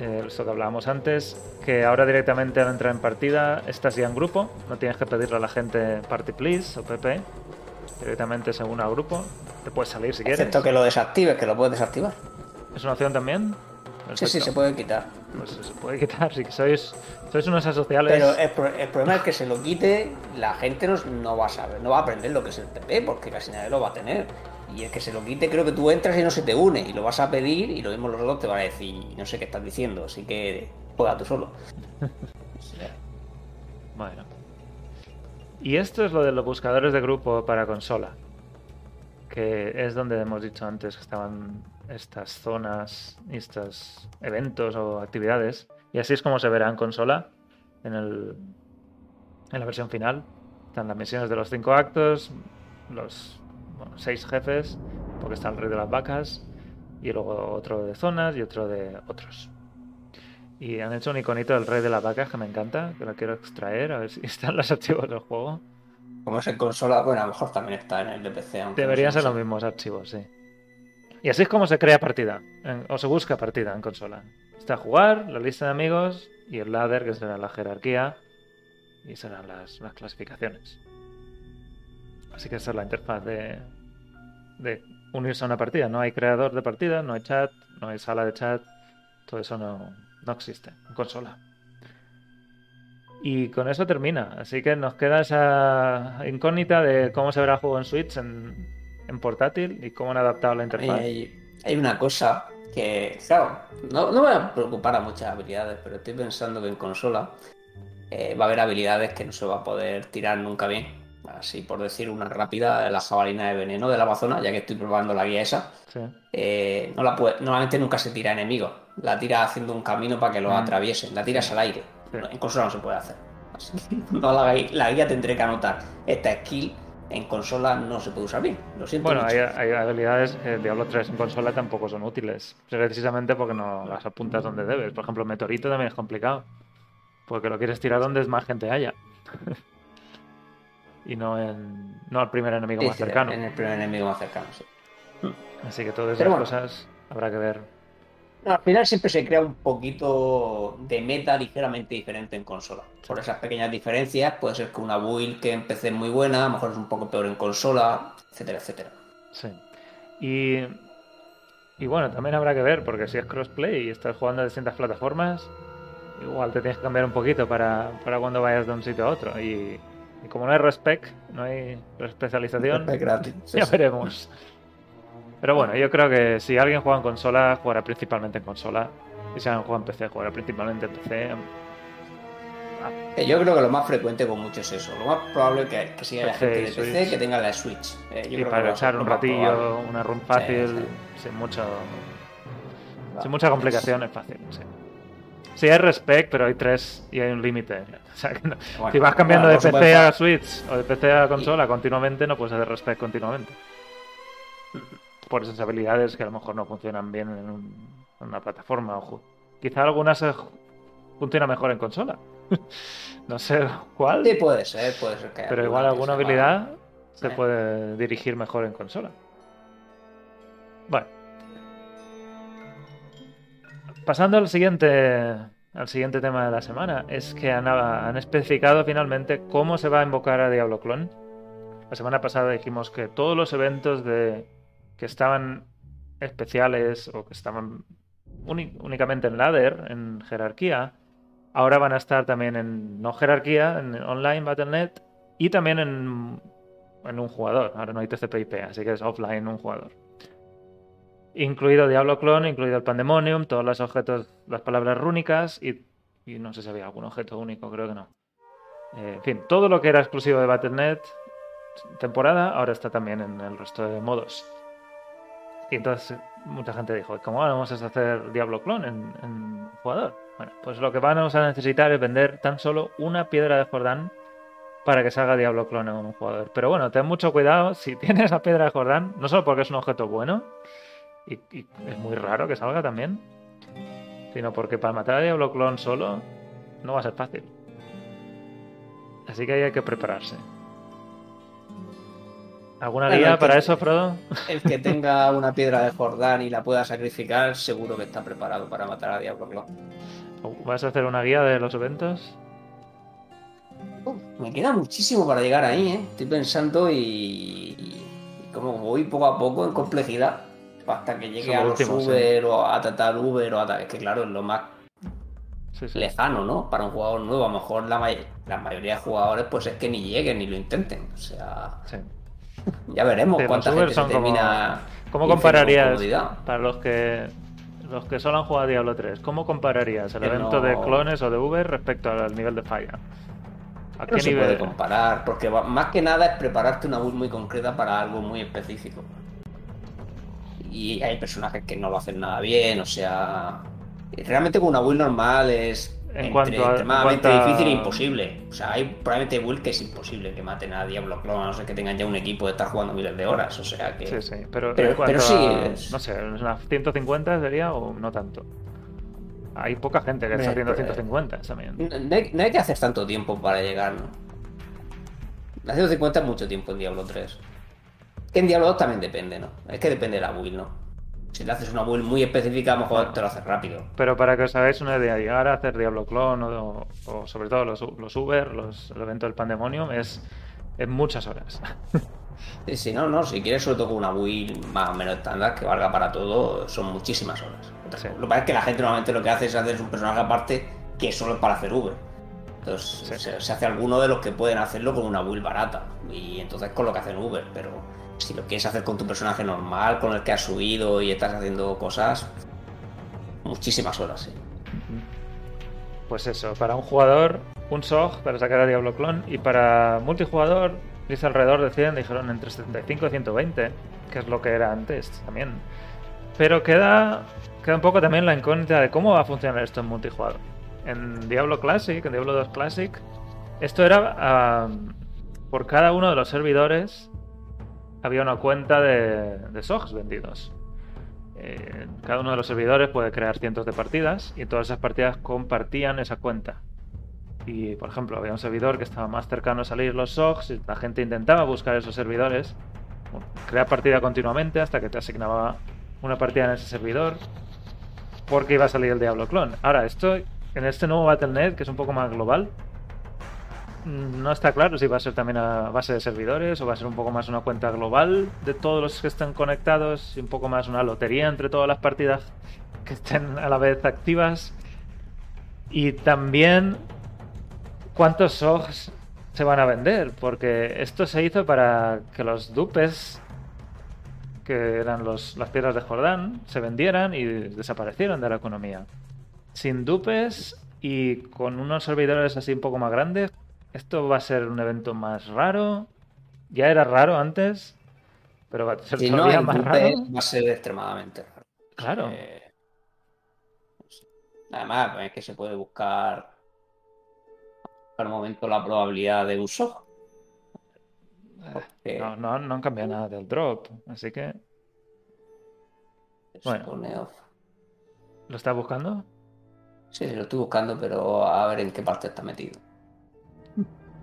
Eh, esto que hablábamos antes, que ahora directamente al entrar en partida estás ya en grupo, no tienes que pedirle a la gente Party Please o PP, directamente según a grupo, te puedes salir si quieres. Excepto que lo desactives, que lo puedes desactivar. ¿Es una opción también? Sí, sí, se puede quitar. Pues se puede quitar, si sois, sois unos asociales. Pero el, pro- el problema es que se lo quite, la gente no, no va a saber, no va a aprender lo que es el PP, porque casi nadie lo va a tener. Y el que se lo quite, creo que tú entras y no se te une, y lo vas a pedir, y lo mismo los dos te van a decir, no sé qué estás diciendo, así que juega tú solo. Bueno. Y esto es lo de los buscadores de grupo para consola. Que es donde hemos dicho antes que estaban estas zonas, estos eventos o actividades. Y así es como se verá en consola en, el, en la versión final. Están las misiones de los cinco actos, los seis jefes, porque está el rey de las vacas, y luego otro de zonas y otro de otros. Y han hecho un iconito del rey de las vacas que me encanta, que lo quiero extraer, a ver si están los archivos del juego. Como es en consola, bueno, a lo mejor también está en el de PC. no Deberían ser los mismos archivos, sí. Y así es como se crea partida, en- o se busca partida en consola. Está jugar, la lista de amigos y el ladder, que será la jerarquía, y serán las, las clasificaciones. Así que esa es la interfaz de, de unirse a una partida. No hay creador de partida, no hay chat, no hay sala de chat, todo eso no, no existe en consola. Y con eso termina. Así que nos queda esa incógnita de cómo se verá el juego en Switch, en, en portátil y cómo han adaptado la interfaz. hay- hay una cosa que, claro, no, no me va a preocupar a muchas habilidades, pero estoy pensando que en consola eh, va a haber habilidades que no se va a poder tirar nunca bien. Así por decir una rápida, la jabalina de veneno del Amazonas, ya que estoy probando la guía esa, Sí. eh, no la puede- normalmente nunca se tira a enemigos, la tira haciendo un camino para que lo Mm. atraviesen, la tiras al aire. Sí. En consola no se puede hacer. Así que no la, la guía tendré que anotar. Esta skill en consola no se puede usar bien. Lo siento. Bueno, hay, hay habilidades que Diablo 3 en consola tampoco son útiles, precisamente porque no las apuntas donde debes. Por ejemplo, Meteorito también es complicado, porque lo quieres tirar donde más gente haya. y no en no al primer enemigo Sí, más sí, cercano. En el primer enemigo más cercano, sí. Así que todas esas bueno. cosas habrá que ver. No, al final siempre se crea un poquito de meta ligeramente diferente en consola. Por esas pequeñas diferencias, puede ser que una build que empecé muy buena, a lo mejor es un poco peor en consola, etcétera, etcétera. Sí. Y, y bueno, también habrá que ver, porque si es crossplay y estás jugando a distintas plataformas, igual te tienes que cambiar un poquito para, para cuando vayas de un sitio a otro. Y, y como no hay respec, no hay especialización, Es gratis. sí, ya sí. veremos. Pero bueno, yo creo que si alguien juega en consola, jugará principalmente en consola. Y si alguien juega en PC, jugará principalmente en PC. Eh, Yo creo que lo más frecuente con mucho es eso. Lo más probable es que, que siga la PC gente de PC Switch. que tenga la Switch. Eh, yo Y creo para echar un probable. ratillo, una run fácil, Sí, sin mucho Va. sin mucha complicación, es fácil. Sí. Sí, hay respect, pero hay tres y hay un límite. O sea, que no- Bueno, si vas cambiando bueno, de no se PC puede a Switch o de PC a consola continuamente, no puedes hacer respect continuamente. Por esas habilidades que a lo mejor no funcionan bien en, un- en una plataforma. O quizá algunas eh, ju- funcionan mejor en consola. no sé cuál, Sí, puede ser, puede ser que haya pero igual alguna habilidad se puede dirigir mejor en consola. Bueno. Pasando al siguiente, al siguiente tema de la semana, es que han, especificado finalmente cómo se va a invocar a Diablo Clone. La semana pasada dijimos que todos los eventos de, que estaban especiales o que estaban únicamente en ladder, en jerarquía. Ahora van a estar también en no jerarquía, en online Battle.net y también en, en un jugador. Ahora no hay TCP/IP, así que es offline un jugador. Incluido Diablo Clone, incluido el Pandemonium, todos los objetos, las palabras rúnicas y, y no sé si había algún objeto único, creo que no. Eh, en fin, todo lo que era exclusivo de Battle.net temporada ahora está también en el resto de modos. Y entonces mucha gente dijo, ¿cómo vamos a hacer Diablo Clone en, en jugador? Bueno, pues lo que vamos a necesitar es vender tan solo una piedra de Jordán para que salga Diablo Clone en un jugador. Pero bueno, ten mucho cuidado si tienes la piedra de Jordán, no solo porque es un objeto bueno, y, y es muy raro que salga también, sino porque para matar a Diablo Clone solo no va a ser fácil. Así que ahí hay que prepararse. ¿Alguna Bueno, guía que- para eso, Frodo? El que tenga una piedra de Jordán y la pueda sacrificar, seguro que está preparado para matar a Diablo Clone. ¿Vas a hacer una guía de los eventos? Me queda muchísimo para llegar ahí, ¿eh? Estoy pensando y, y como voy poco a poco en complejidad, hasta que llegue a lo los último, sí. Uber o a tratar Uber o a tal. Es que claro, es lo más Sí, sí. lejano, ¿no? Para un jugador nuevo. A lo mejor la, may- la mayoría de jugadores pues es que ni lleguen ni lo intenten. O sea, ya veremos cuánta gente se como- termina... ¿Cómo compararías, para los que los que solo han jugado a Diablo 3, cómo compararías el Que evento no- de clones o de Uber respecto al nivel de falla? ¿A No qué se nivel? puede comparar, porque más que nada es prepararte una build muy concreta para algo muy específico. Y hay personajes que no lo hacen nada bien, o sea. Realmente con una build normal es En entre- a- extremadamente en cuanto a- difícil e imposible. O sea, hay probablemente build que es imposible que maten a Diablo Clone, a no ser que tengan ya un equipo de estar jugando miles de horas. O sea que. Sí, sí, pero, Pero- sí, a, es- no sé, unas 150 sería o no tanto. Hay poca gente que está haciendo pero- 150 también. No, no hay, no hay que hacer tanto tiempo para llegar, ¿no? La 150 es mucho tiempo en Diablo 3. Que en Diablo 2 también depende, ¿no? Es que depende de la build, ¿no? Si le haces una build muy específica, a lo mejor te lo haces rápido. Pero para que os hagáis una idea, llegar a hacer Diablo Clone o, o sobre todo los, los Uber, los, el evento del Pandemonium, es en muchas horas. Sí, sí, no, no, si quieres sobre todo con una build más o menos estándar que valga para todo, son muchísimas horas. Sí. Lo que pasa es que la gente normalmente lo que hace es hacer un personaje aparte que solo es para hacer Uber. Entonces Sí. se, se hace alguno de los que pueden hacerlo con una build barata. Y entonces con lo que hacen Uber. Pero si lo quieres hacer con tu personaje normal, con el que has subido y estás haciendo cosas, muchísimas horas, sí. Pues eso, para un jugador, un SOG para sacar a Diablo Clone y para multijugador, dice alrededor de 100, dijeron entre 75 y 120, que es lo que era antes también. Pero queda, queda un poco también la incógnita de cómo va a funcionar esto en multijugador. En Diablo Classic, en Diablo 2 Classic, esto era ah, por cada uno de los servidores había una cuenta de, de SOGs vendidos. Eh, cada uno de los servidores puede crear cientos de partidas y todas esas partidas compartían esa cuenta. Y por ejemplo, había un servidor que estaba más cercano a salir los SOGs y la gente intentaba buscar esos servidores, crear partida continuamente hasta que te asignaba una partida en ese servidor porque iba a salir el Diablo Clone. Ahora, esto en este nuevo Battle.net, que es un poco más global, no está claro si va a ser también a base de servidores o va a ser un poco más una cuenta global de todos los que están conectados y un poco más una lotería entre todas las partidas que estén a la vez activas. Y también cuántos SOGs se van a vender, porque esto se hizo para que los dupes, que eran los, las piedras de Jordán, se vendieran y desaparecieran de la economía. Sin dupes y con unos servidores así un poco más grandes, esto va a ser un evento más raro. Ya era raro antes, pero va a ser Si no todavía hay más raro. va a ser extremadamente raro. Claro. Eh, no. Además, es que se puede buscar al momento la probabilidad de uso. Porque No, no, no han cambiado nada del drop, así que bueno. ¿lo estás buscando? Sí, lo estoy buscando, pero a ver en qué parte está metido.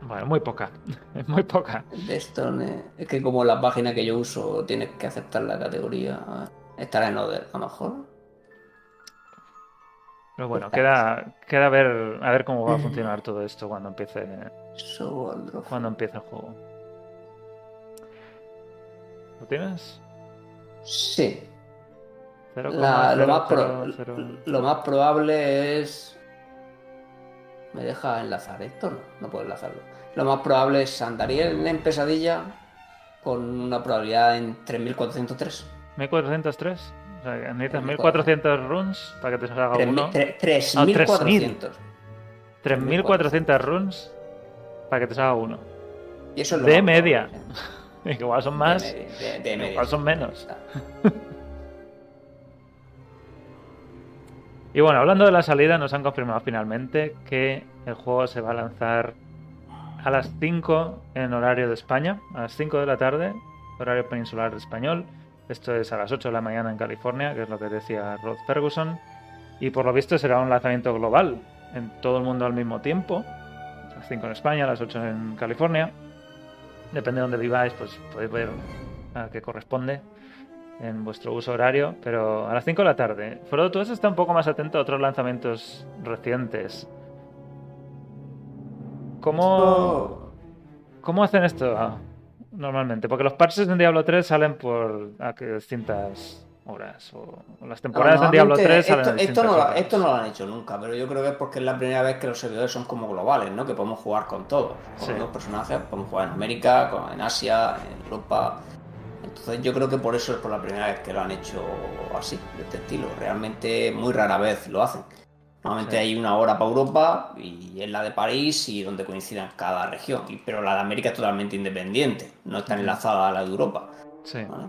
Bueno, muy poca. Es muy poca. De esto eh, es que como la página que yo uso tienes que aceptar la categoría. a Estará en Oder, a lo mejor. Pero bueno, queda, queda ver, a ver cómo va a funcionar todo esto cuando empiece, So, cuando empiece el juego. ¿Lo tienes? Sí. La- lo, más lo más probable es. ¿Me deja enlazar esto? No, no puedo enlazarlo. Lo más probable es Andariel en pesadilla con una probabilidad en 3403. 1403. O sea, necesitas 1400. 1400 runes para que te salga uno. 3400. 3400 runes para que te salga uno. Y eso es lo De media. Igual son más, De, de- de media, igual son menos. Y bueno, hablando de la salida, nos han confirmado finalmente que el juego se va a lanzar a las 5 en horario de España, a las 5 de la tarde, horario peninsular español. Esto es a las 8 de la mañana en California, que es lo que decía Rod Ferguson. Y por lo visto será un lanzamiento global, en todo el mundo al mismo tiempo. A las 5 en España, a las 8 en California. Depende de dónde viváis, pues podéis ver a qué corresponde en vuestro uso horario, pero a las 5 de la tarde. Frodo, tú has estado un poco más atento a otros lanzamientos recientes. ¿Cómo, ¿Cómo hacen esto ah, normalmente? Porque los parches en Diablo 3 salen por a que distintas horas, o, o las temporadas No, en Diablo 3 normalmente salen a esto, esto, distintas no, lo- horas. esto no lo han hecho nunca, pero yo creo que es porque es la primera vez que los servidores son como globales, ¿no? Que podemos jugar con todos, con Sí. los personajes, podemos jugar en América, en Asia, en Europa. Entonces yo creo que por eso es por la primera vez que lo han hecho así, de este estilo. Realmente muy rara vez lo hacen. Normalmente Sí. hay una hora para Europa y es la de París y donde coincidan cada región. Pero la de América es totalmente independiente, no está enlazada a la de Europa. Sí, ¿vale?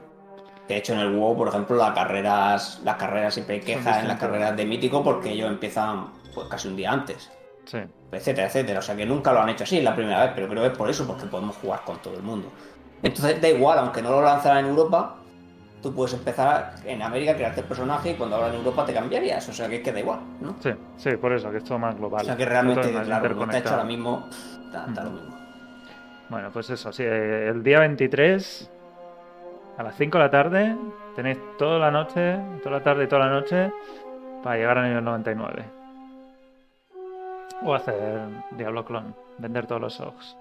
De hecho, en el WoW, por ejemplo, las carreras, las carreras siempre quejas en las carreras de mítico porque ellos empiezan pues casi un día antes, sí. etcétera, etcétera. O sea que nunca lo han hecho así, es la primera vez, pero creo que es por eso, porque podemos jugar con todo el mundo. Entonces da igual, aunque no lo lanzaran en Europa, tú puedes empezar en América a crearte el personaje y cuando ahora en Europa te cambiarías. O sea que es que da igual, ¿no? Sí, sí, por eso, que es todo más global. O sea que realmente, es más claro, como está hecho ahora mismo, lo mismo. Bueno, pues eso, sí, eh, el día 23 a las 5 de la tarde tenéis toda la noche, toda la tarde y toda la noche para llegar a nivel 99. O hacer Diablo Clon, vender todos los sogs.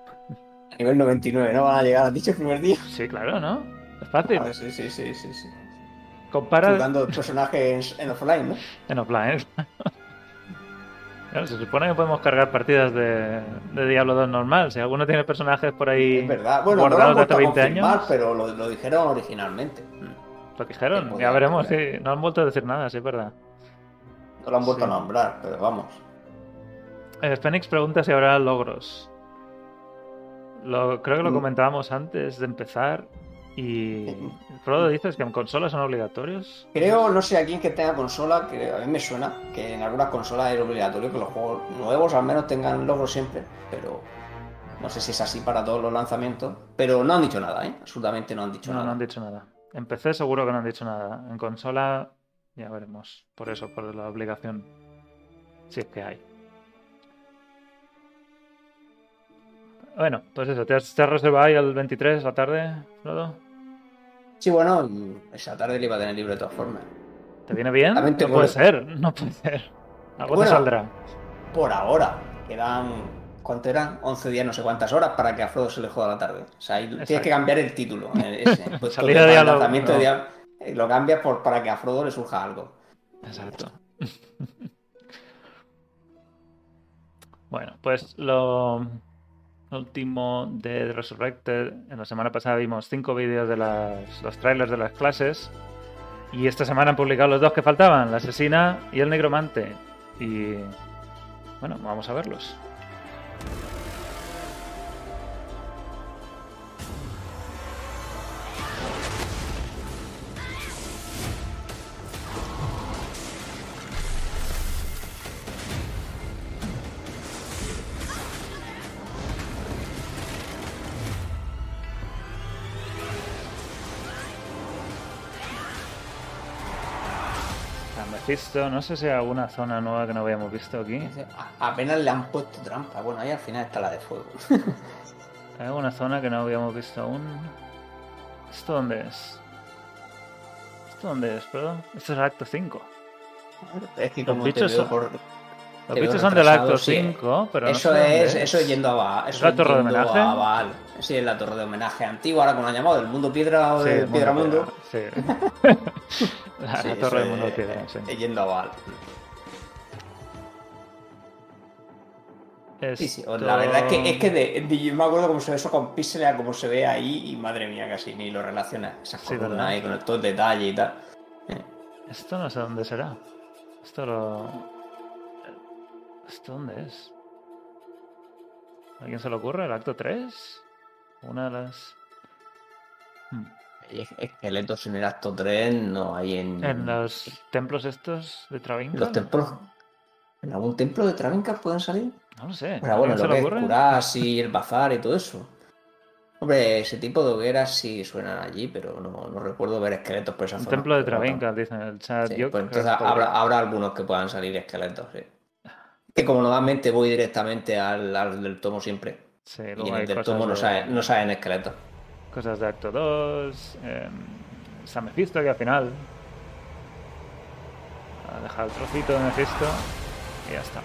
A nivel 99, ¿no? Van a llegar, has dicho el primer día. Sí, claro, ¿no? Fácil. Sí, sí, sí, sí, sí. Compara Jugando personajes en offline, ¿no? en offline. Claro, se supone que podemos cargar partidas de, de Diablo 2 normal. Si alguno tiene personajes por ahí Es verdad. Bueno, no guardados han de hace vuelto a 20 confirmar, años, pero lo, lo dijeron originalmente. Lo dijeron. Ya veremos, sí. No han vuelto a decir nada, sí, es verdad. No lo han vuelto Sí. a nombrar, pero vamos. Eh, Fénix pregunta si habrá logros. Lo, creo que lo Mm. comentábamos antes de empezar. Y Frodo dices que en consolas son obligatorios. Creo, no sé a quién que tenga consola, que a mí me suena que en algunas consolas es obligatorio que los juegos nuevos al menos tengan logros siempre, pero no sé si es así para todos los lanzamientos. Pero no han dicho nada, ¿eh? Absolutamente no han dicho No, no nada. han dicho nada. En PC seguro que no han dicho nada. En consola ya veremos. Por eso, por la obligación. Si es que hay. Bueno, pues eso. ¿Te has, te has reservado ahí el 23 la tarde, Frodo? Sí, bueno, esa tarde le iba a tener libre de todas formas. ¿Te viene bien? También te no puede puede- ser, no puede ser. Algo Bueno. te saldrá. Por ahora, quedan. ¿Cuánto eran? 11 días, no sé cuántas horas para que a Frodo se le joda la tarde. O sea, ahí tienes que cambiar el título. eh, Ese. Pues Salida de diálogo, no. dia- eh, Lo cambias por, para que a Frodo le surja algo. Exacto. bueno, pues lo último de Resurrected. En la semana pasada vimos cinco vídeos de las, los trailers de las clases. Y esta semana han publicado los dos que faltaban, la asesina y el negromante. Y bueno, vamos a verlos. Mephisto, no sé si hay alguna zona nueva que no habíamos visto aquí. Apenas le han puesto trampa. Bueno, ahí al final está la de fuego. ¿Hay alguna zona que no habíamos visto aún? ¿Esto dónde es? ¿Esto dónde es, perdón? Esto es el acto 5. Es que como te veo por, Los bichos son del acto sí. 5, pero no eso es, eso es yendo a Baal. Eso la torre de homenaje? a Baal. Sí, es la torre de homenaje antigua, ahora como la han llamado, del mundo piedra o Sí, piedra mundo Sí. la, Sí, la eso torre del mundo piedra, sí. yendo a Baal. Sí, sí, la verdad es que, es que de, de- yo me acuerdo cómo se ve eso con píxeles a cómo se ve ahí y madre mía, casi ni lo relaciona. Esas Sí, ahí con todo el detalle y tal. Esto no sé dónde será. Esto lo. ¿Esto dónde es? ¿A quién se le ocurre? ¿El acto 3? Una de las. Hmm. es- Esqueletos en el acto 3 no hay en, En los templos estos de Travinca. los templos. ¿En algún templo de Travinca pueden salir? No lo sé. Pero ¿A bueno, lo que es ocurre? curas y el bazar y todo eso. Hombre, ese tipo de hogueras sí suenan allí, pero no, no recuerdo ver esqueletos por esa Un zona. templo de Travinca, dicen en el chat. sí, pues entonces habrá algunos que puedan salir esqueletos, sí. Que como normalmente voy directamente al, al del tomo siempre. Sí, Y en el del tomo no de- salen, no salen esqueletos. Cosas de acto 2. Eh, San Mephisto que al final. Ha dejado el trocito de Mephisto. Y ya está.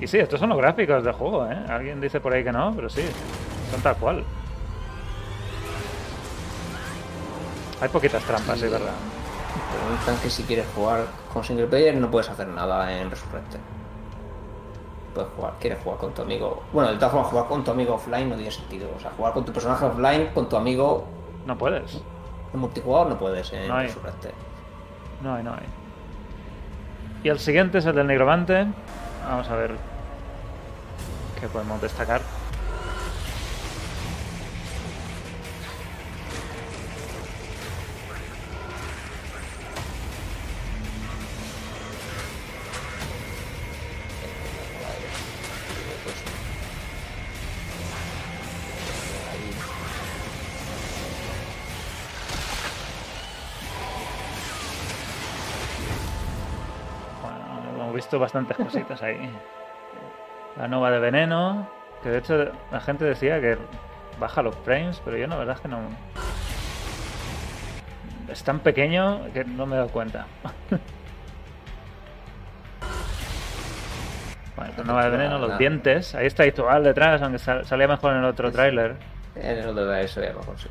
Y sí, estos son los gráficos del juego, ¿eh? Alguien dice por ahí que no, pero sí. Son tal cual. Hay poquitas trampas, sí, Sí. verdad. Preguntan que si quieres jugar con single player no puedes hacer nada en Resurrected. Puedes jugar, quieres jugar con tu amigo. Bueno, de todas formas, jugar con tu amigo offline no tiene sentido. O sea, jugar con tu personaje offline, con tu amigo No puedes. en multijugador no puedes en No hay. Resurrected. No hay, no hay. Y el siguiente es el del Nigromante. Vamos a ver qué podemos destacar. Bastantes cositas ahí. La nova de veneno, que de hecho la gente decía que baja los frames, pero yo la verdad es que no... Es tan pequeño que no me he dado cuenta. bueno, la nova de veneno, los dientes, ahí está Itual detrás, aunque sal- salía mejor en el otro tráiler. En eso de eso ya mejor sí.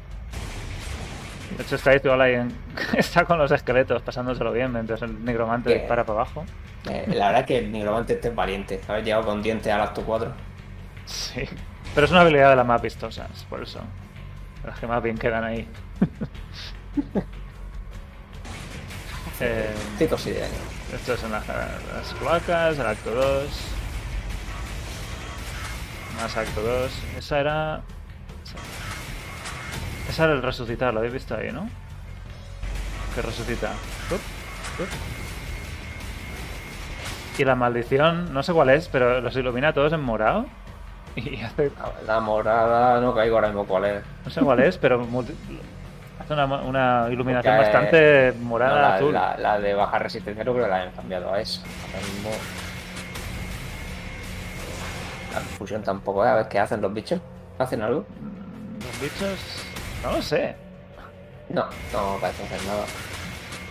De hecho está ahí en... está con los esqueletos pasándoselo bien mientras el nigromante Bien. dispara para abajo. Eh, la verdad es que el nigromante este es valiente. Haber llegado con dientes al acto 4. Sí, pero es una habilidad de las más vistosas, por eso. Las que más bien quedan ahí. Eh, años. esto son las, las cloacas, el acto 2. Más acto 2. Esa era. Esa era el resucitar, lo habéis visto ahí, ¿no? Que resucita. Y la maldición, no sé cuál es, pero los ilumina a todos en morado. Y hace La morada, no caigo ahora mismo cuál es. No sé cuál es, pero multi- hace una, una iluminación Porque, bastante eh, morada No, la, azul. la- la de baja resistencia no creo que la hayan cambiado a esa. Ahora mismo. La fusión tampoco, ¿eh? A ver qué hacen los bichos. ¿Hacen algo? Los bichos. No lo sé. No, no parece hacer nada.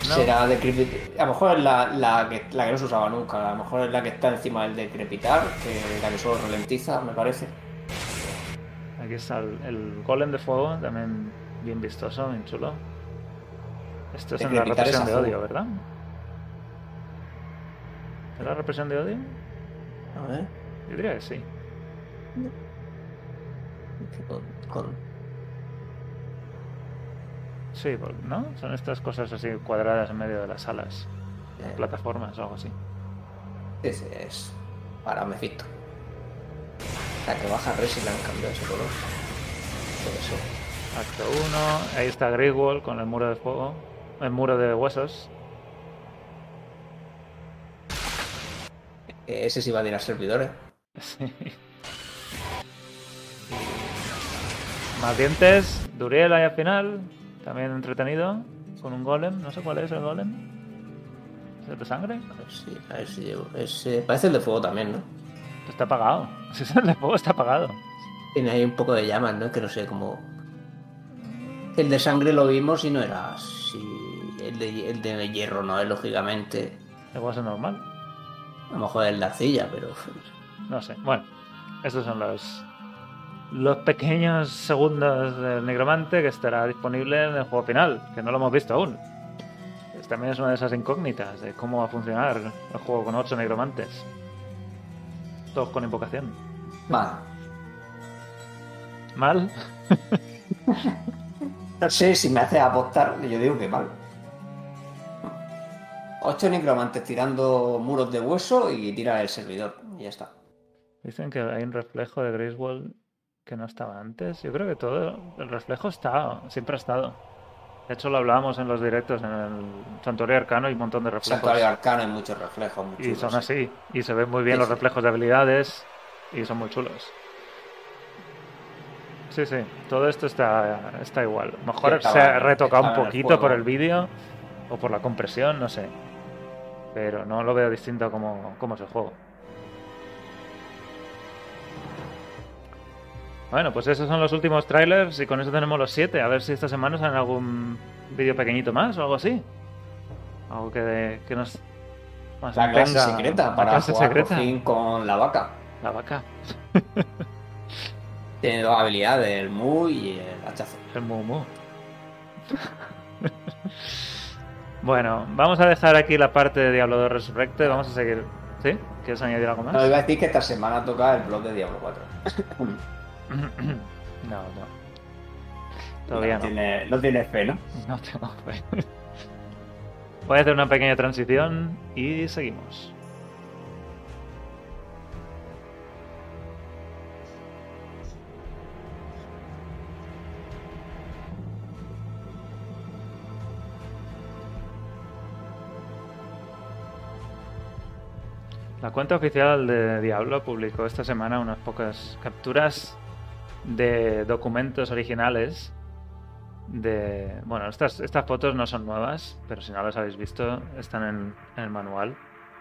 No. Será decrepitar. A lo mejor es la, la, que, la que no se usaba nunca. A lo mejor es la que está encima del decrepitar, que la que solo ralentiza, me parece. Aquí está el, el golem de fuego, también bien vistoso, bien chulo. Esto es en la represión de odio, ¿verdad? ¿Es la represión de odio? A ver. Yo diría que sí. Con, con- Sí, por- ¿no? Son estas cosas así cuadradas en medio de las salas. eh, Plataformas o algo así. ese es para Mephisto. La que baja res y le han cambiado ese color. Puede ser. Acto 1. Ahí está Greywall con el muro de fuego. El muro de huesos. Eh, Ese sí va a tirar servidores. Sí. Más dientes, Duriel ahí al final, también entretenido, con un golem, no sé cuál es el golem. ¿Es el de sangre? A ver si, a ver si llevo. Ese, parece el de fuego también, ¿no? Está apagado. Si es el de fuego, está apagado. Tiene ahí un poco de llamas, ¿no? Que no sé cómo. El de sangre lo vimos y no era así. El de, el de hierro no es, lógicamente. Igual es normal. A lo mejor es la arcilla, pero. No sé. Bueno, estos son los, los pequeños segundos del Negromante que estará disponible en el juego final, que no lo hemos visto aún. También es una de esas incógnitas de cómo va a funcionar el juego con ocho Negromantes. Todos con invocación. Vale. ¿Mal? No sé si me hace apostar, yo digo que mal. Ocho necromantes tirando muros de hueso y tira el servidor. Y ya está. Dicen que hay un reflejo de Griswold que no estaba antes. Yo creo que todo el reflejo está, siempre ha estado. De hecho, lo hablábamos en los directos en el Santuario Arcano y un montón de reflejos. Santuario Arcano hay muchos reflejos. Muy y son sí. así. Y se ven muy bien Sí, los sí. reflejos de habilidades y son muy chulos. Sí, sí, todo esto está, está igual. Mejor estaba- se ha retocado un el poquito por el vídeo o por la compresión, no sé. Pero no lo veo distinto como, como es el juego. Bueno, pues esos son los últimos trailers y con eso tenemos los siete. A ver si esta semana sale algún vídeo pequeñito más o algo así. Algo que, que nos más La clase secreta para clase jugar secreta. por fin con la vaca. La vaca, Tiene dos habilidades, el mu y el hachazo. el Mumu. bueno, vamos a dejar aquí la parte de Diablo 2 Resurrected. Vamos a seguir. ¿Sí? ¿Quieres añadir algo más? No, iba a decir que esta semana toca el blog de Diablo 4. no, no. Todavía no. Tiene, no tiene fe, ¿no? No tengo fe. Voy a hacer una pequeña transición y seguimos. La cuenta oficial de Diablo publicó esta semana unas pocas capturas de documentos originales de... Bueno, estas, estas fotos no son nuevas, pero si no las habéis visto, están en, el manual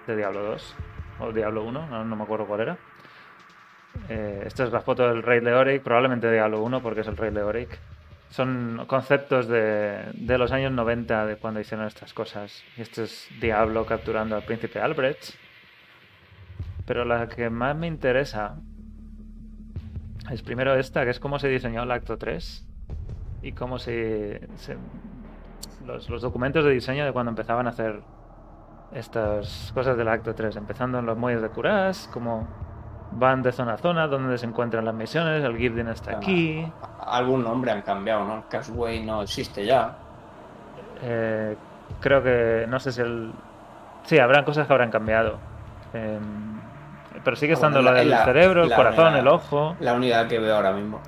de Diablo 2 o Diablo 1, no, no me acuerdo cuál era. Eh, esta es la foto del Rey Leoric, probablemente Diablo 1 porque es el Rey Leoric. Son conceptos de, de los años 90 de cuando hicieron estas cosas. Y este es Diablo capturando al príncipe Albrecht. Pero la que más me interesa es primero esta, que es cómo se diseñó el acto 3 y cómo se, se- los, los documentos de diseño de cuando empezaban a hacer estas cosas del acto 3, empezando en los muelles de Curas, cómo van de zona a zona, donde se encuentran las misiones, el Girdin está aquí, Algún nombre han cambiado, ¿no? El Cashway no existe ya. eh, creo que, no sé si el... Sí, habrán cosas que habrán cambiado. Em, pero sigue Ah, bueno, estando la- del cerebro, el corazón, unidad- el ojo. La unidad que veo ahora mismo.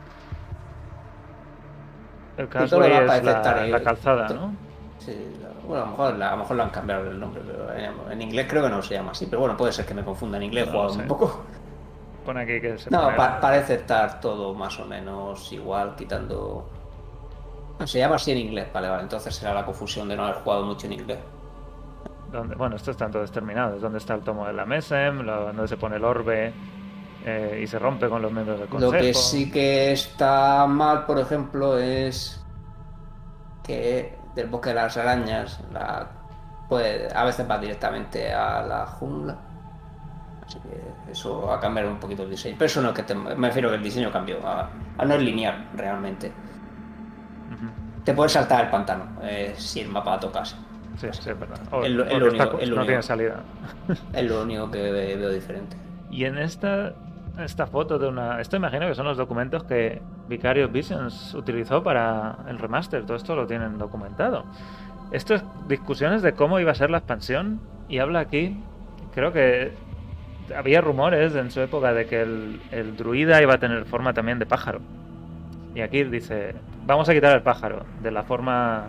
El demás es la, calzada, ¿no? Sí, bueno, a lo, mejor, a lo mejor lo han cambiado el nombre, pero en, en inglés creo que no se llama así. Pero bueno, puede ser que me confunda en inglés, he No jugado sé. un poco. Pone aquí que se No, parece estar todo más o menos igual, quitando. Se llama así en inglés, vale, vale. Entonces será la confusión de no haber jugado mucho en inglés. Donde- bueno, esto están todos terminados. Donde está el tomo de la Mesem, lo- donde se pone el orbe eh, y se rompe con los miembros del Lo consejo. que sí que está mal, por ejemplo, es que del bosque de las arañas, la, pues, a veces va directamente a la jungla. Así que eso va a cambiar un poquito el diseño. Pero eso no es que te- me refiero que el diseño cambió. A, a no es lineal realmente. Te puedes saltar el pantano eh, si el mapa tocase. Sí, sí, es verdad. O- está- es lo no único. tiene salida. Es lo único que ve- veo diferente. Y en esta, esta foto de una... Esto imagino que son los documentos que Vicarious Visions utilizó para el remaster. Todo esto lo tienen documentado. Esto es discusiones de cómo iba a ser la expansión. Y habla aquí, creo que había rumores en su época de que el, el druida iba a tener forma también de pájaro. Y aquí dice, vamos a quitar el pájaro de la forma...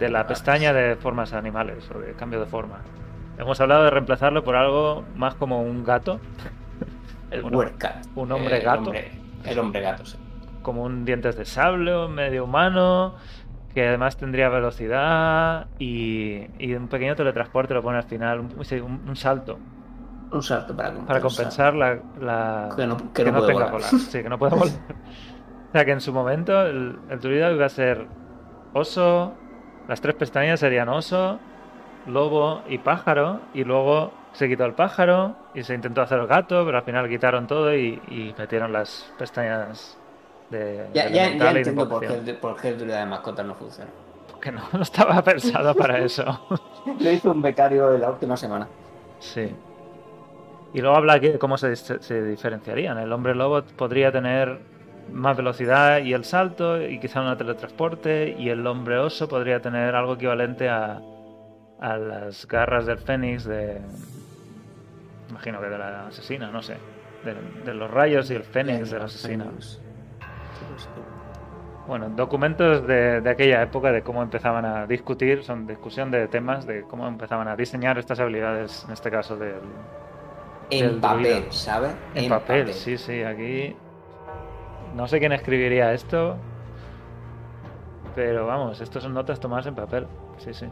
De la pestaña de formas animales o de cambio de forma. Hemos hablado de reemplazarlo por algo más como un gato, El Un- Wercat. un hombre El gato. hombre- el hombre gato, sí. como un dientes de sable, medio humano, que además tendría velocidad y, y un pequeño teletransporte lo pone al final, un, sí, un- un salto, Un salto para compensar. para compensar la, la- Que no- que no puede tenga volar. Sí, que no puede volar. o sea que en su momento el, el druida iba a ser oso, las tres pestañas serían oso, lobo y pájaro, y luego se quitó el pájaro y se intentó hacer el gato, pero al final quitaron todo y, y metieron las pestañas de. Ya, de ya, de entiendo por qué, el- por qué de mascotas no funciona. Que no, no estaba pensado para eso. Lo hizo un becario en la última semana. Sí. Y luego habla aquí de cómo se, se diferenciarían. El hombre lobo podría tener más velocidad y el salto y quizá un teletransporte y el hombre oso podría tener algo equivalente a, a las garras del fénix de... Imagino que de la asesina, no sé. De, de los rayos y el fénix de la asesina. Bueno, documentos de, de aquella época de cómo empezaban a discutir, son discusión de temas de cómo empezaban a diseñar estas habilidades, en este caso del, En papel. ¿sabes? en papel. Sí, sí, aquí no sé quién escribiría esto, pero vamos, estos son notas tomadas en papel. Sí, sí.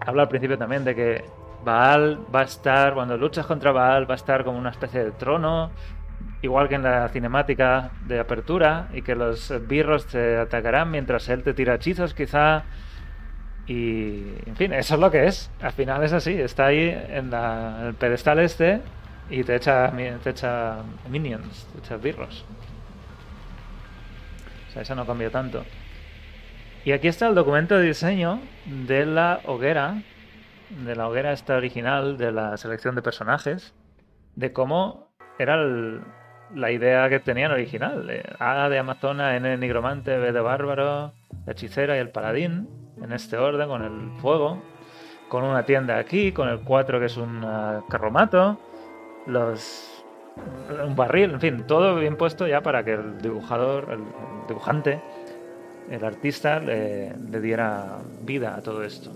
Habla al principio también de que Baal va a estar, cuando luchas contra Baal, va a estar como una especie de trono, igual que en la cinemática de apertura, y que los birros te atacarán mientras él te tira hechizos, quizá. Y, en fin, eso es lo que es. Al final es así, está ahí en, la- en el pedestal este y te echa, te echa minions, te echa birros. Sea, eso no cambió tanto. Y aquí está el documento de diseño de la hoguera, de la hoguera esta original de la selección de personajes, de cómo era la idea que tenían original. A de Amazona, N de Nigromante, B de Bárbaro, la hechicera y el paladín, en este orden, con el fuego, con una tienda aquí, con el 4 que es un ah, carromato, los un barril, en fin, todo bien puesto ya para que el dibujador, el dibujante, el artista le, diera vida a todo esto.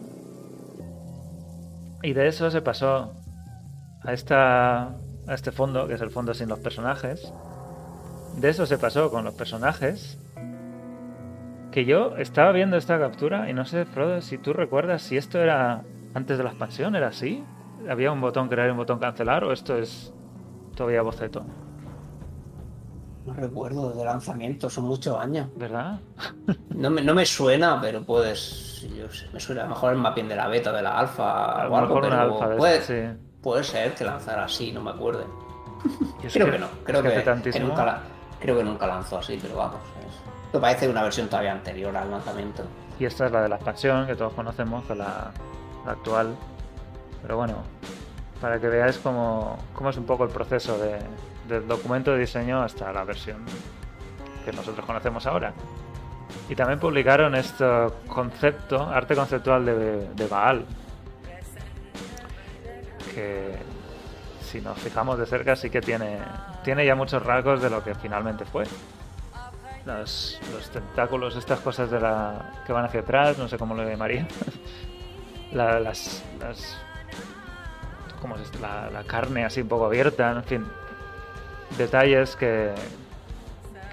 Y de eso se pasó a, esta, a este fondo, que es el fondo sin los personajes. De eso se pasó con los personajes. Que yo estaba viendo esta captura y no sé, Frodo, si tú recuerdas si esto era antes de la expansión, ¿era así? ¿Había un botón crear y un botón cancelar o esto es todavía boceto? No recuerdo desde el lanzamiento, son muchos años. ¿Verdad? No me, no me suena, pero puedes. Yo sé, me suena a lo mejor el mapping de la beta, de la alfa A lo o algo, mejor una pero alfa de puede, sí. puede ser que lanzara así, no me acuerdo. Creo que, no, creo que, nunca la- creo que nunca lanzó así, pero vamos. es- Me parece una versión todavía anterior al lanzamiento. Y esta es la de la expansión que todos conocemos, la, la actual. Pero bueno, para que veáis cómo, cómo es un poco el proceso de, del documento de diseño hasta la versión que nosotros conocemos ahora. Y también publicaron este concepto, arte conceptual de, de Baal. Que si nos fijamos de cerca sí que tiene, tiene ya muchos rasgos de lo que finalmente fue. Los, los tentáculos, estas cosas de la que van hacia atrás, no sé cómo lo llamaría. La- las, las ¿cómo es? La, la carne así un poco abierta, en fin. Detalles que,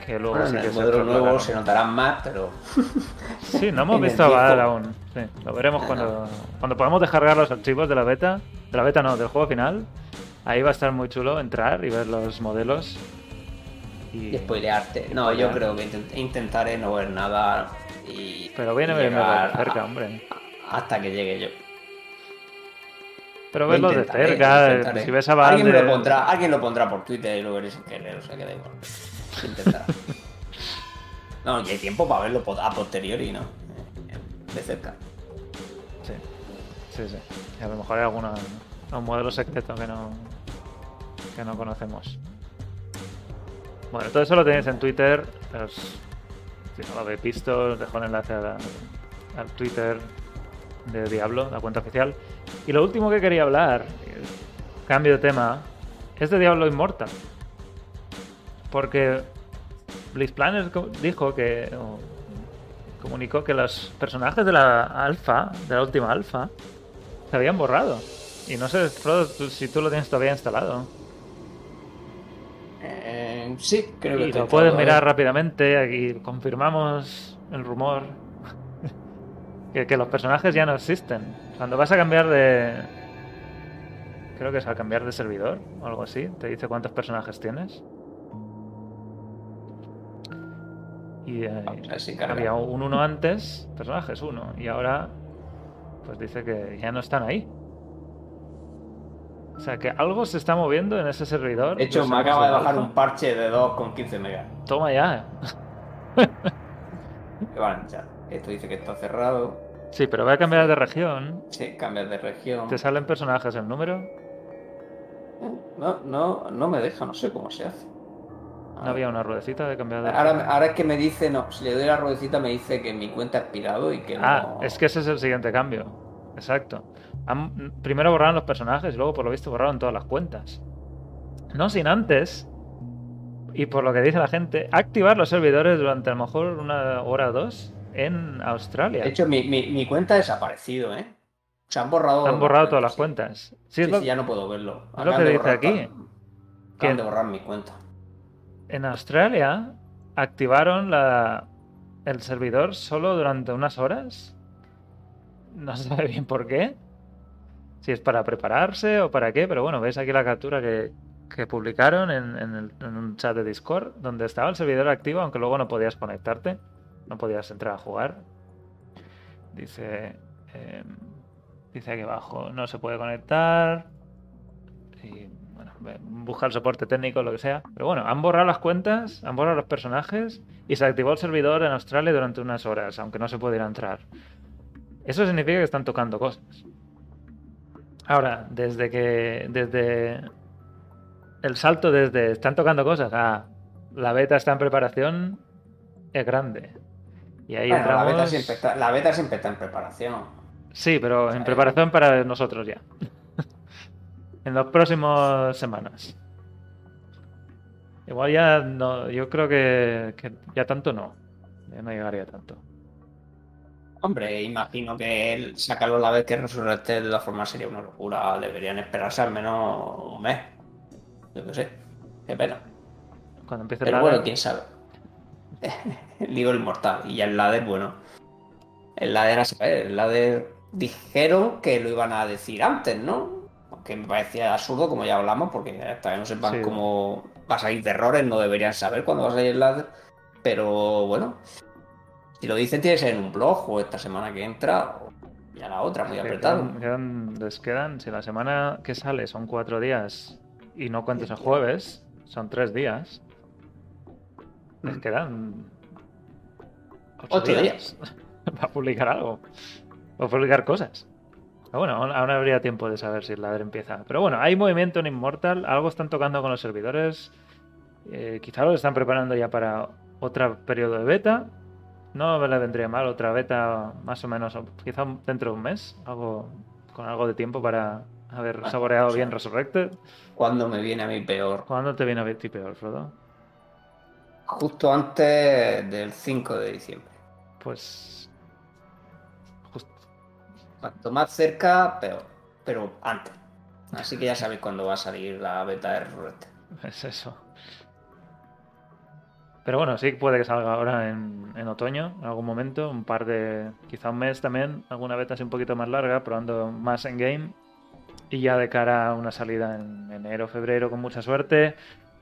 que luego Bueno, sí en que el se modelo nuevo trasladaron. se notarán más, pero Sí, no hemos visto a viejo. aún. Sí, lo veremos cuando, cuando podamos descargar los archivos de la beta. De la beta no, del juego final. Ahí va a estar muy chulo entrar y ver los modelos. Y, y spoilearte. No, yo creo que intent- intentaré no ver nada y. Pero viene llegar de cerca, a- hombre. Hasta que llegue yo. Pero Lo verlo de cerca, eh, intentaré. si ves a Baal alguien, lo pondrá, alguien lo pondrá por Twitter y lo veréis sin querer, o sea que da igual. Intentará. no, y hay tiempo para verlo a posteriori, ¿no? Eh, De cerca. Sí, sí, sí. Y a lo mejor hay alguna, un modelo que no, que no conocemos. Bueno, todo eso lo tenéis en Twitter. os- si no lo habéis visto, os dejo el enlace a la- al Twitter de Diablo, la cuenta oficial. Y lo último que quería hablar, cambio de tema, es de Diablo Immortal. Porque co- dijo que. o comunicó que los personajes de la alfa, de la última alfa, se habían borrado. Y no sé, Frodo, tú- si tú lo tienes todavía instalado. Eh, sí, creo que Y estoy lo puedes mirar rápidamente, aquí confirmamos el rumor. Que, que los personajes ya no existen. Cuando vas a cambiar de... Creo que es al cambiar de servidor o algo así. Te dice cuántos personajes tienes. Y eh, Vamos a ver si carga. había un uno antes, personajes uno, y ahora pues dice que ya no están ahí. O sea que algo se está moviendo en ese servidor. De hecho, me acaba de bajar alfa. un parche de 2,15 megas. Toma ya. Que van a. Esto dice que está cerrado. Sí, pero voy a cambiar de región. Sí, cambias de región. ¿Te salen personajes el número? No, no, no me deja, no sé cómo se hace. A No había una ruedecita de cambiar de Ahora, región. ahora es que me dice, no, si le doy la ruedecita me dice que mi cuenta ha expirado y que Ah, no... es que ese es el siguiente cambio. Exacto. Han- primero borraron los personajes y luego, por lo visto, borraron todas las cuentas. No sin antes, y por lo que dice la gente, activar los servidores durante a lo mejor una hora o dos en Australia. De hecho, mi, mi, mi cuenta ha desaparecido, ¿eh? Se han borrado... Han borrado todas las sí. cuentas. Sí, Sí, es lo- sí, ya no puedo verlo. es lo que de dice aquí. Que- Acaban de borrar mi cuenta. En Australia activaron la, el servidor solo durante unas horas. No se sabe bien por qué. Si es para prepararse o para qué, pero bueno, veis aquí la captura que, que publicaron en, en el- en un chat de Discord, donde estaba el servidor activo, aunque luego no podías conectarte, no podías entrar a jugar. Dice, em, dice aquí abajo, no se puede conectar. Y bueno, ve- busca el soporte técnico, lo que sea. Pero bueno, han borrado las cuentas, han borrado los personajes y se activó el servidor en Australia durante unas horas, aunque no se pudiera entrar. Eso significa que están tocando cosas. Ahora, desde que. Desde. El salto desde están tocando cosas a la beta está en preparación es grande. Y ahí Bueno, la, entramos. beta siempre está, la beta siempre está en preparación. Sí, pero en Eh. preparación para nosotros ya. en las próximas semanas. Igual ya no, yo creo que, que ya tanto no. Ya no llegaría tanto. Hombre, imagino que el sacarlo a la vez que Resurrected de todas formas sería una locura. Deberían esperarse al menos un mes. Yo qué sé. Qué pena. Cuando empiece Pero la bueno, quién sabe. Digo el mortal. Y ya el ladder, bueno. El a saber. El ladder dijeron que lo iban a decir antes, ¿no? Aunque me parecía absurdo, como ya hablamos, porque que no sepan Sí. cómo va a salir de errores, no deberían saber cuándo va a salir el ladder. Pero bueno. Si lo dicen, tiene que ser en un blog o esta semana que entra. O ya la otra, muy apretado. quedan, les quedan, si la semana que sale son cuatro días y no cuentes el jueves, son tres días. Les quedan ocho, Ocho días para publicar algo. O publicar cosas. Pero bueno, aún, aún habría tiempo de saber si el ladder empieza. Pero bueno, hay movimiento en Immortal, algo están tocando con los servidores. Eh, quizá lo están preparando ya para otro periodo de beta. No me le vendría mal otra beta más o menos, quizá dentro de un mes, algo con algo de tiempo para haber Bueno, saboreado o sea- bien Resurrected. Cuando me viene a mí peor. ¿Cuándo te viene a ti peor, Frodo? Justo antes del 5 de diciembre. Pues. Justo. Cuanto más cerca, peor. Pero antes. Así que ya sabéis cuándo va a salir la beta de Resurrected. Es eso. Pero bueno, sí puede que salga ahora en, en otoño, en algún momento, un par de. quizá un mes también, alguna beta así un poquito más larga, probando más en game. Y ya de cara a una salida en enero, febrero con mucha suerte,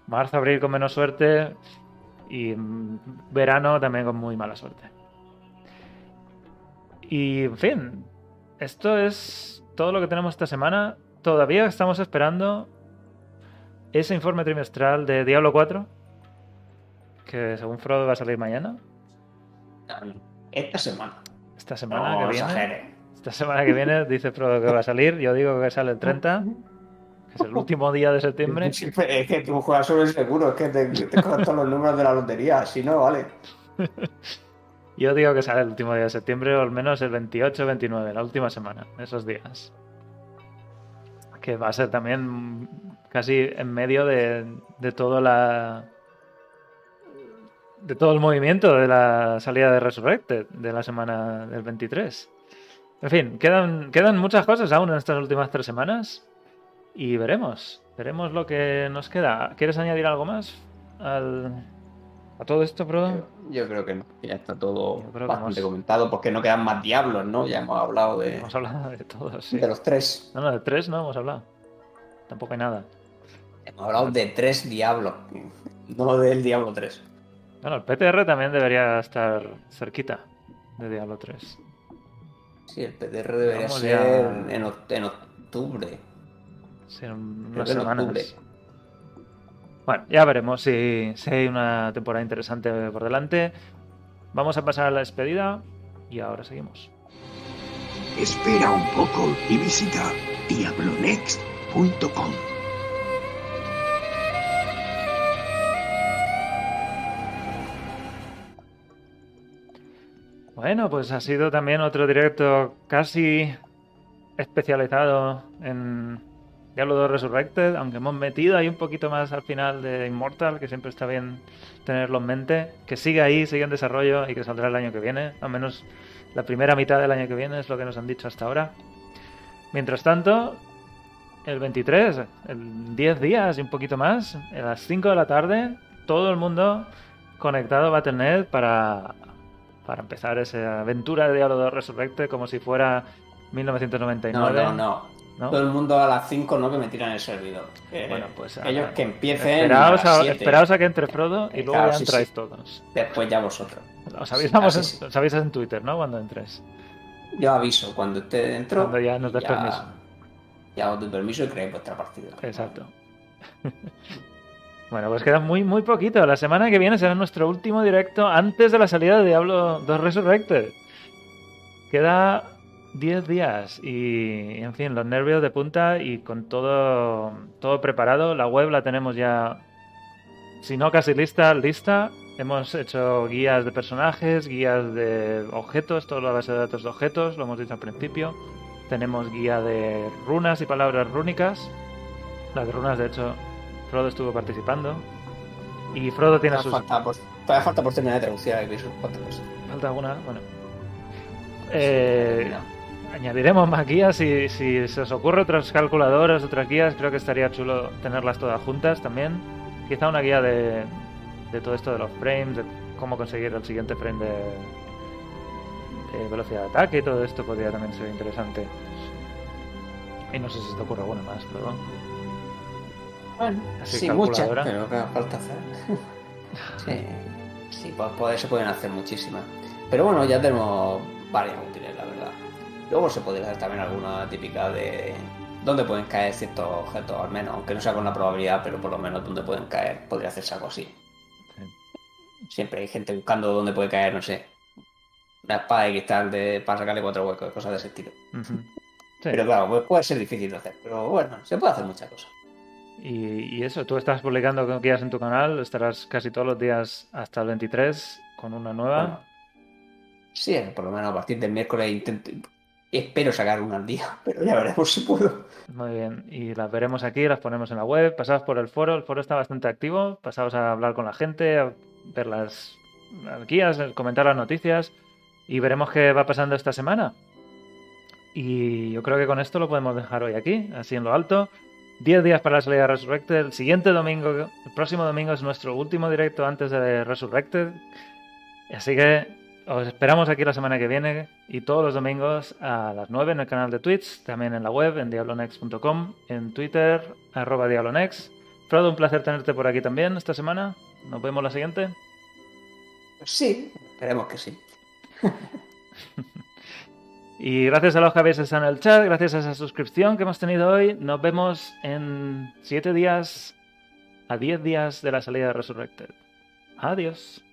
marzo, abril con menos suerte y mm, verano también con muy mala suerte. Y en fin, esto es todo lo que tenemos esta semana. Todavía estamos esperando ese informe trimestral de Diablo 4, que según Frodo va a salir mañana, Esta semana. esta semana No que viene. exageres. Esta semana que viene dice Frodo que va a salir, yo digo que sale el 30, que es el último día de septiembre. Sí, Es que tú juegas sobre el seguro, es que te, te los números de la lotería, si no, vale. Yo digo que sale el último día de septiembre, o al menos el 28 o 29, la última semana, esos días. Que va a ser también casi en medio de, de todo la. de todo el movimiento de la salida de Resurrected de la semana del 23. En fin, quedan, quedan muchas cosas aún en estas últimas tres semanas. Y veremos. Veremos lo que nos queda. ¿Quieres añadir algo más al, a todo esto, Frodo? Yo creo que no, ya está todo bastante hemos- comentado, porque no quedan más diablos, ¿no? Ya hemos hablado de, Hemos hablado de todo, sí. de los tres. No, no, de tres no hemos hablado. Tampoco hay nada. Hemos hablado de tres diablos, no del Diablo 3. Bueno, el PTR también debería estar cerquita de Diablo 3. Sí, el PTR debería Vamos ser ya. en, oc- en octubre. Sí, en unas semanas. Bueno, ya veremos si, si hay una temporada interesante por delante. Vamos a pasar a la despedida y ahora seguimos. Espera un poco y visita diablonext.com. Bueno, pues ha sido también otro directo casi especializado en Diablo 2 Resurrected, aunque hemos metido ahí un poquito más al final de Immortal, que siempre está bien tenerlo en mente, que sigue ahí, sigue en desarrollo y que saldrá el año que viene, al menos la primera mitad del año que viene es lo que nos han dicho hasta ahora. Mientras tanto, el 23, en 10 días y un poquito más, a las 5 de la tarde, todo el mundo conectado a Battle.net para, para empezar esa aventura de Diablo 2 Resurrected como si fuera No, 1999. no, no. ¿no? Todo el mundo a las 5 no que me tiran el servidor. Eh, Bueno, pues a- ellos que empiecen. Esperaos a a, las 7. esperaos a que entre Frodo y Eh, luego claro, ya sí, entráis sí. todos. Después ya vosotros. Os avisamos, Ah, en, sí, os avisas en Twitter, ¿no? Cuando entres. Yo aviso cuando esté dentro. Cuando ya nos des permiso. Ya os doy permiso y creéis vuestra partida. Exacto. bueno, pues queda muy, muy poquito. La semana que viene será nuestro último directo antes de la salida de Diablo 2 Resurrected. Queda 10 días y, en fin, los nervios de punta y con todo, todo preparado. La web la tenemos ya, si no casi lista, lista. Hemos hecho guías de personajes, guías de objetos, toda la base de datos de objetos, lo hemos dicho al principio. Tenemos guía de runas y palabras rúnicas. Las de runas, de hecho, Frodo estuvo participando. Y Frodo tiene Todavía sus... falta, por, todavía falta por terminar de traducir. ¿Falta alguna? Bueno. Eh, No. Añadiremos más guías si, si se os ocurre otras calculadoras, otras guías. Creo que estaría chulo tenerlas todas juntas también. Quizá una guía de, de todo esto de los frames, de cómo conseguir el siguiente frame de, de velocidad de ataque y todo esto podría también ser interesante. Y no sé si se te ocurre alguna más, pero... Bueno, Así, sí, muchas, calculadora. pero claro, falta hacer. sí, sí, pues, pues se pueden hacer muchísimas. Pero bueno, ya tenemos varias útiles. Luego se podría hacer también alguna típica de dónde pueden caer ciertos objetos, al menos, aunque no sea con la probabilidad, pero por lo menos dónde pueden caer, podría hacerse algo así. Siempre hay gente buscando dónde puede caer, no sé, una espada de cristal de, para sacarle cuatro huecos, cosas de ese estilo. Sí. Pero claro, pues puede ser difícil de hacer, pero bueno, se puede hacer muchas cosas. Y, y eso, tú estás publicando guías en tu canal, estarás casi todos los días hasta el 23 con una nueva. Bueno, sí, por lo menos a partir del miércoles intento, espero sacar una al día, pero ya veremos si puedo. Muy bien, y las veremos aquí, las ponemos en la web, pasaos por el foro, el foro está bastante activo, pasaos a hablar con la gente, a ver las, guías, comentar las noticias y veremos qué va pasando esta semana. Y yo creo que con esto lo podemos dejar hoy aquí, así en lo alto. 10 días para la salida de Resurrected. El siguiente domingo, el próximo domingo es nuestro último directo antes de Resurrected. Así que os esperamos aquí la semana que viene y todos los domingos a las 9 en el canal de Twitch, también en la web, en diablonex.com, en Twitter, arroba diablonex. Frodo, un placer tenerte por aquí también esta semana. Nos vemos la siguiente. Sí, esperemos que sí. Y gracias a los que habéis estado en el chat, gracias a esa suscripción que hemos tenido hoy, nos vemos en 7 días a 10 días de la salida de Resurrected. Adiós.